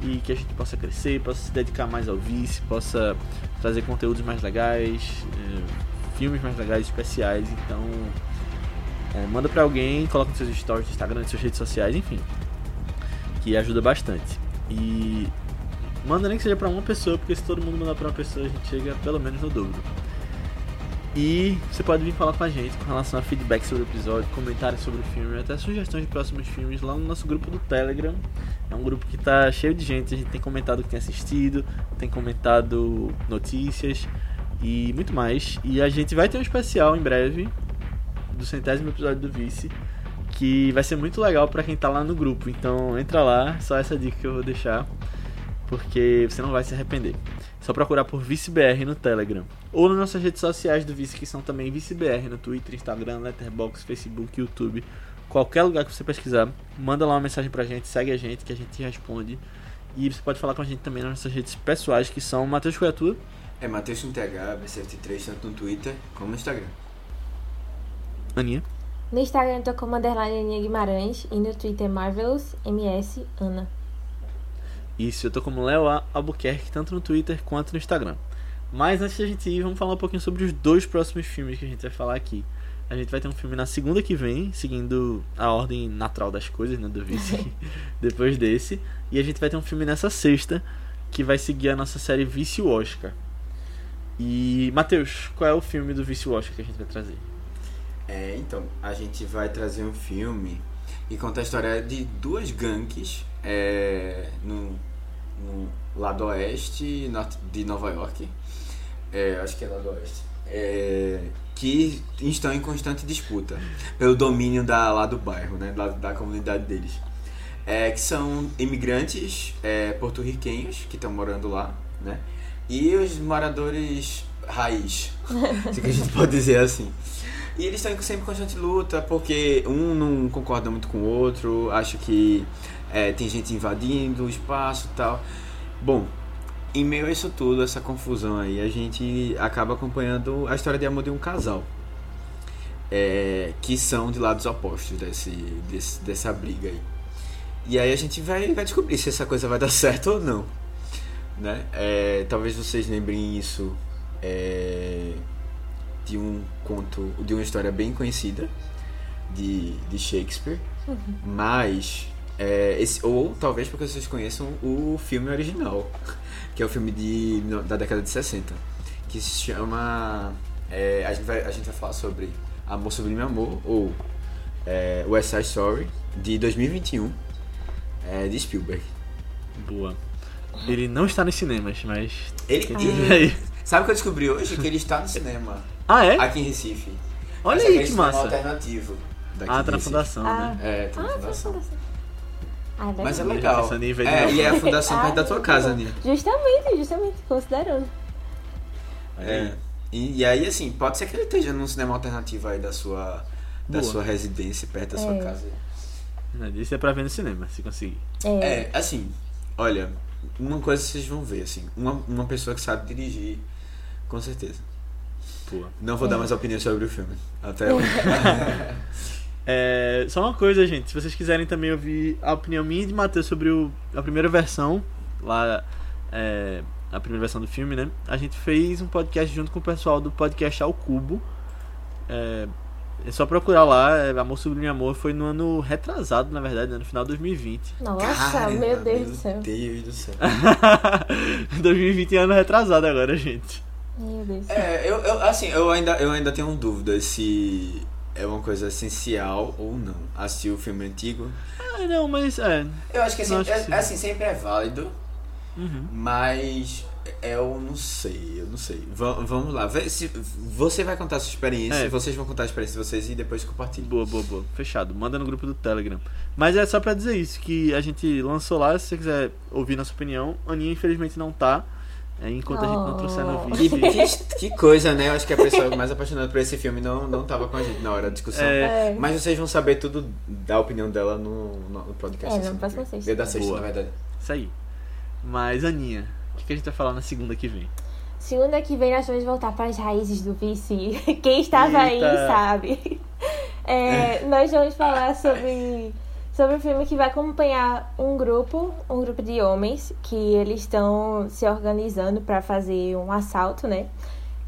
e que a gente possa crescer, possa se dedicar mais ao Vice, possa trazer conteúdos mais legais, é, filmes mais legais, especiais. Então, é, manda pra alguém, coloca nos seus stories do Instagram, nas suas redes sociais, enfim, que ajuda bastante. E manda nem que seja pra uma pessoa, porque se todo mundo mandar pra uma pessoa, a gente chega pelo menos no dobro. E você pode vir falar com a gente com relação a feedback sobre o episódio, comentários sobre o filme, até sugestões de próximos filmes lá no nosso grupo do Telegram. É um grupo que tá cheio de gente, a gente tem comentado o que tem assistido, tem comentado notícias e muito mais. E a gente vai ter um especial em breve do centésimo episódio do Vice, que vai ser muito legal pra quem tá lá no grupo. Então entra lá, só essa dica que eu vou deixar, porque você não vai se arrepender. É Só procurar por ViceBR no Telegram. Ou nas nossas redes sociais do Vice, que são também ViceBR no Twitter, Instagram, Letterboxd, Facebook, YouTube. Qualquer lugar que você pesquisar, manda lá uma mensagem pra gente, segue a gente que a gente responde. E você pode falar com a gente também nas nossas redes pessoais, que são Matheus Coiatua. É Matheus com TH, B73, tanto no Twitter como no Instagram. Aninha. No Instagram eu tô como underline Aninha Guimarães e no Twitter Marvelous MS Ana. Isso, eu tô como Léo. Albuquerque, tanto no Twitter quanto no Instagram. Mas antes da gente ir, vamos falar um pouquinho sobre os dois próximos filmes que a gente vai falar aqui. A gente vai ter um filme na segunda que vem, seguindo a ordem natural das coisas, né, do vice, [LAUGHS] depois desse. E a gente vai ter um filme nessa sexta, que vai seguir a nossa série Vice Oscar. E, Matheus, qual é o filme do Vice Oscar que a gente vai trazer? É, então, a gente vai trazer um filme que conta a história de duas gangues é, no, no lado oeste de Nova York. É, acho que é lado oeste. É, que estão em constante disputa pelo domínio da, lá do bairro, né, da, da comunidade deles. É, que são imigrantes é, porto-riquenhos que estão morando lá, né? E os moradores raiz, [LAUGHS] se que a gente pode dizer assim. E eles estão sempre em constante luta, porque um não concorda muito com o outro, acha que é, tem gente invadindo o espaço e tal. Bom, em meio a isso tudo, essa confusão aí, a gente acaba acompanhando a história de amor de um casal. é, que são de lados opostos desse, desse, dessa briga aí. E aí a gente vai, vai descobrir se essa coisa vai dar [LAUGHS] certo ou não. Né? É, talvez vocês lembrem isso é, de um conto, de uma história bem conhecida de, de Shakespeare, mas é, esse, ou talvez porque vocês conheçam o filme original, que é o filme de, da década de 60, que se chama é, a, gente vai, a gente vai falar sobre Amor Sublime Amor ou é, West Side Story de 2021 é, de Spielberg. Boa. Ele não está nos cinemas, mas. Ele, ele- aí. sabe o que eu descobri hoje? Que ele está no cinema, Ah, é? aqui em Recife. Olha Mas é aí que cinema massa. alternativo. daqui Ah, de tá na fundação, Ah. né? É, tá na Ah, fundação. Ah. Mas é legal. É, e é a fundação perto da Ah, tua casa. Aninha. Justamente, justamente, considerando. É. aí. E, e aí, assim, pode ser que ele esteja num cinema alternativo aí da sua, da sua residência, perto da sua É. casa. Isso é pra ver no cinema, se conseguir. É. É, assim, olha, uma coisa vocês vão ver, assim, uma, uma pessoa que sabe dirigir, com certeza. Pô. Não vou dar mais opinião sobre o filme. Até [LAUGHS] [LAUGHS] É, só uma coisa, gente. Se vocês quiserem também ouvir a opinião minha e de Matheus sobre o- a primeira versão, lá, é, a primeira versão do filme, né? A gente fez um podcast junto com o pessoal do podcast Ao Cubo. É, é só procurar lá, é, Amor Sublime Amor. Foi no ano retrasado, na verdade, né? no final de 2020. Nossa, Cara, meu Deus do céu. Deus do céu. [LAUGHS] 2020 é ano retrasado agora, gente. Meu Deus do céu. É, eu, eu, assim, eu ainda, eu ainda tenho dúvida se é uma coisa essencial ou não. Assistir o filme antigo. Ah, não, mas é. Eu acho que, assim, Eu acho que é- sim. assim sempre é válido, Uhum. mas É, Eu não sei, eu não sei. Va- vamos lá. Vê se você vai contar a sua experiência, É. vocês vão contar a experiência de vocês e depois compartilhem. Boa, boa, boa. Fechado. Manda no grupo do Telegram. Mas é só pra dizer isso, que a gente lançou lá, se você quiser ouvir nossa opinião. A Aninha infelizmente não tá. É, enquanto a gente não Oh. trouxer no vídeo. que, que coisa, né? Eu acho que a pessoa mais apaixonada por esse filme não, não tava com a gente na hora da discussão. É. É. Mas vocês vão saber tudo da opinião dela no, no, no podcast. É, no assim, próximo né? sexta. Dia da sexta, Boa. na verdade. Isso aí. Mas, Aninha, o que, que a gente vai falar na segunda que vem? Segunda que vem nós vamos voltar para as raízes do vice. [LAUGHS] Quem estava aí Eita. sabe. [LAUGHS] É, nós vamos falar sobre, sobre um filme que vai acompanhar um grupo, um grupo de homens que eles estão se organizando para fazer um assalto, né?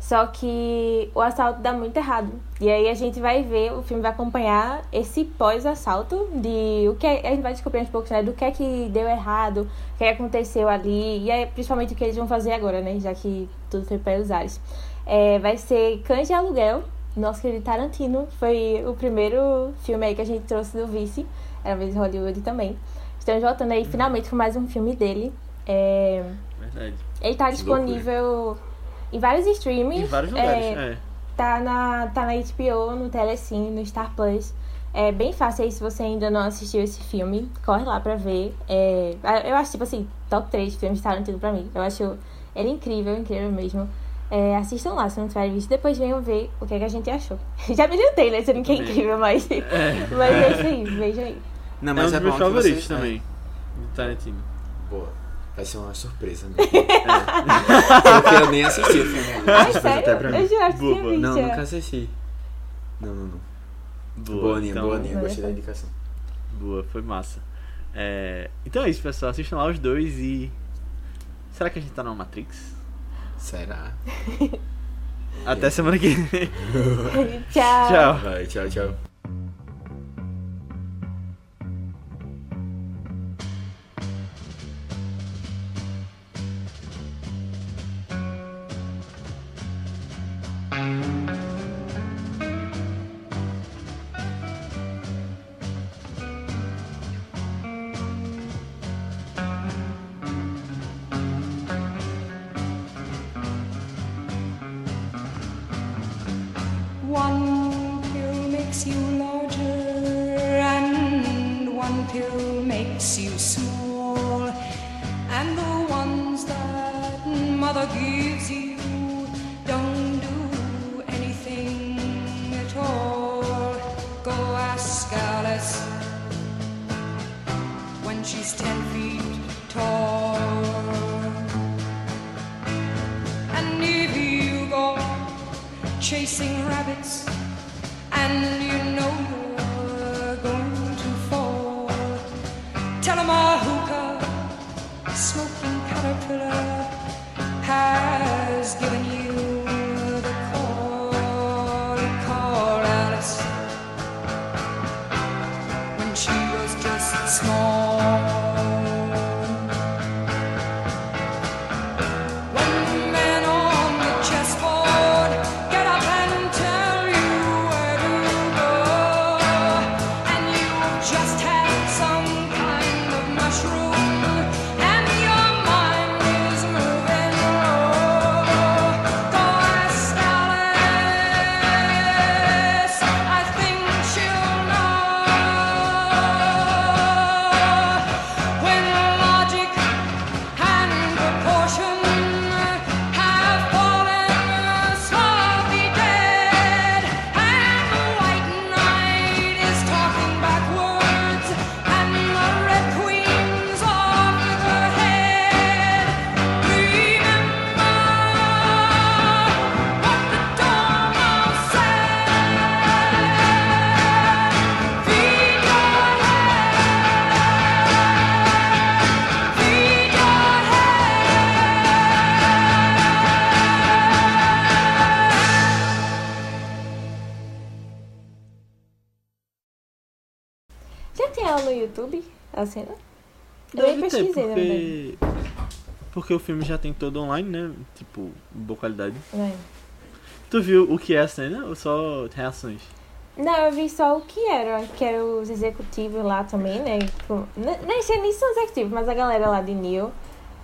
Só que o assalto dá muito errado. E aí a gente vai ver, o filme vai acompanhar esse pós-assalto de o que é- a gente vai descobrir aos poucos, né? Do que é que deu errado, o que aconteceu ali, e aí, principalmente o que eles vão fazer agora, né? Já que tudo foi para os ares. É, vai ser Cães de Aluguel, nosso querido Tarantino, que foi o primeiro filme aí que a gente trouxe do Vice, era vez em Hollywood também. Estamos voltando aí finalmente com mais um filme dele. É, Verdade. ele tá Que disponível em vários streamings. Em vários lugares. É, É. Tá na, tá na HBO, no Telecine, no Star Plus. É bem fácil aí se você ainda não assistiu esse filme. Corre lá pra ver. É, eu acho, tipo assim, top 3 filmes Tarantino pra mim. Eu acho ele incrível, incrível mesmo. É, assistam lá se não tiverem visto. Depois venham ver o que, é que a gente achou. [LAUGHS] Já me adiantei, né? Sendo que é incrível, mas, É. [LAUGHS] mas é isso aí. Vejam aí. Não, é um mas dos é, meus favoritos você- também. Do Tarantino. É, boa. Vai ser uma surpresa, né? [LAUGHS] É. Porque eu nem assisti o filme Surpresa sério? até pra mim. Eu tinha Boba. visto. Não, já. nunca assisti. Não, não, não. Boa, Boa, Aninha, então, boa, Aninha. Gostei da Boa. indicação. Boa, foi massa. É, Então é isso, pessoal. Assistam lá os dois e. Será que a gente tá numa Matrix? Será? Até [LAUGHS] semana que vem. [LAUGHS] Tchau. Tchau. Vai, tchau, tchau. One chasing rabbits and you know you're going to fall. Tell 'em a hookah, smoking caterpillar has given you filme já tem todo online, né? Tipo, boa qualidade. É. Tu viu o que é a cena ou só reações? Não, eu vi só o que era, que era os executivos lá também, né? N- Nem sei nem são executivos, mas a galera lá de Neil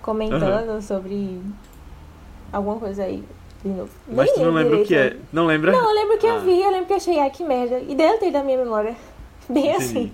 comentando sobre alguma coisa aí de novo. Mas Nem tu não lembra o que é? direito. Não lembra? Não, eu lembro que Ah. eu vi, eu lembro que eu achei, ai que merda. E deletei da minha memória. [LAUGHS] Bem Entendi. assim.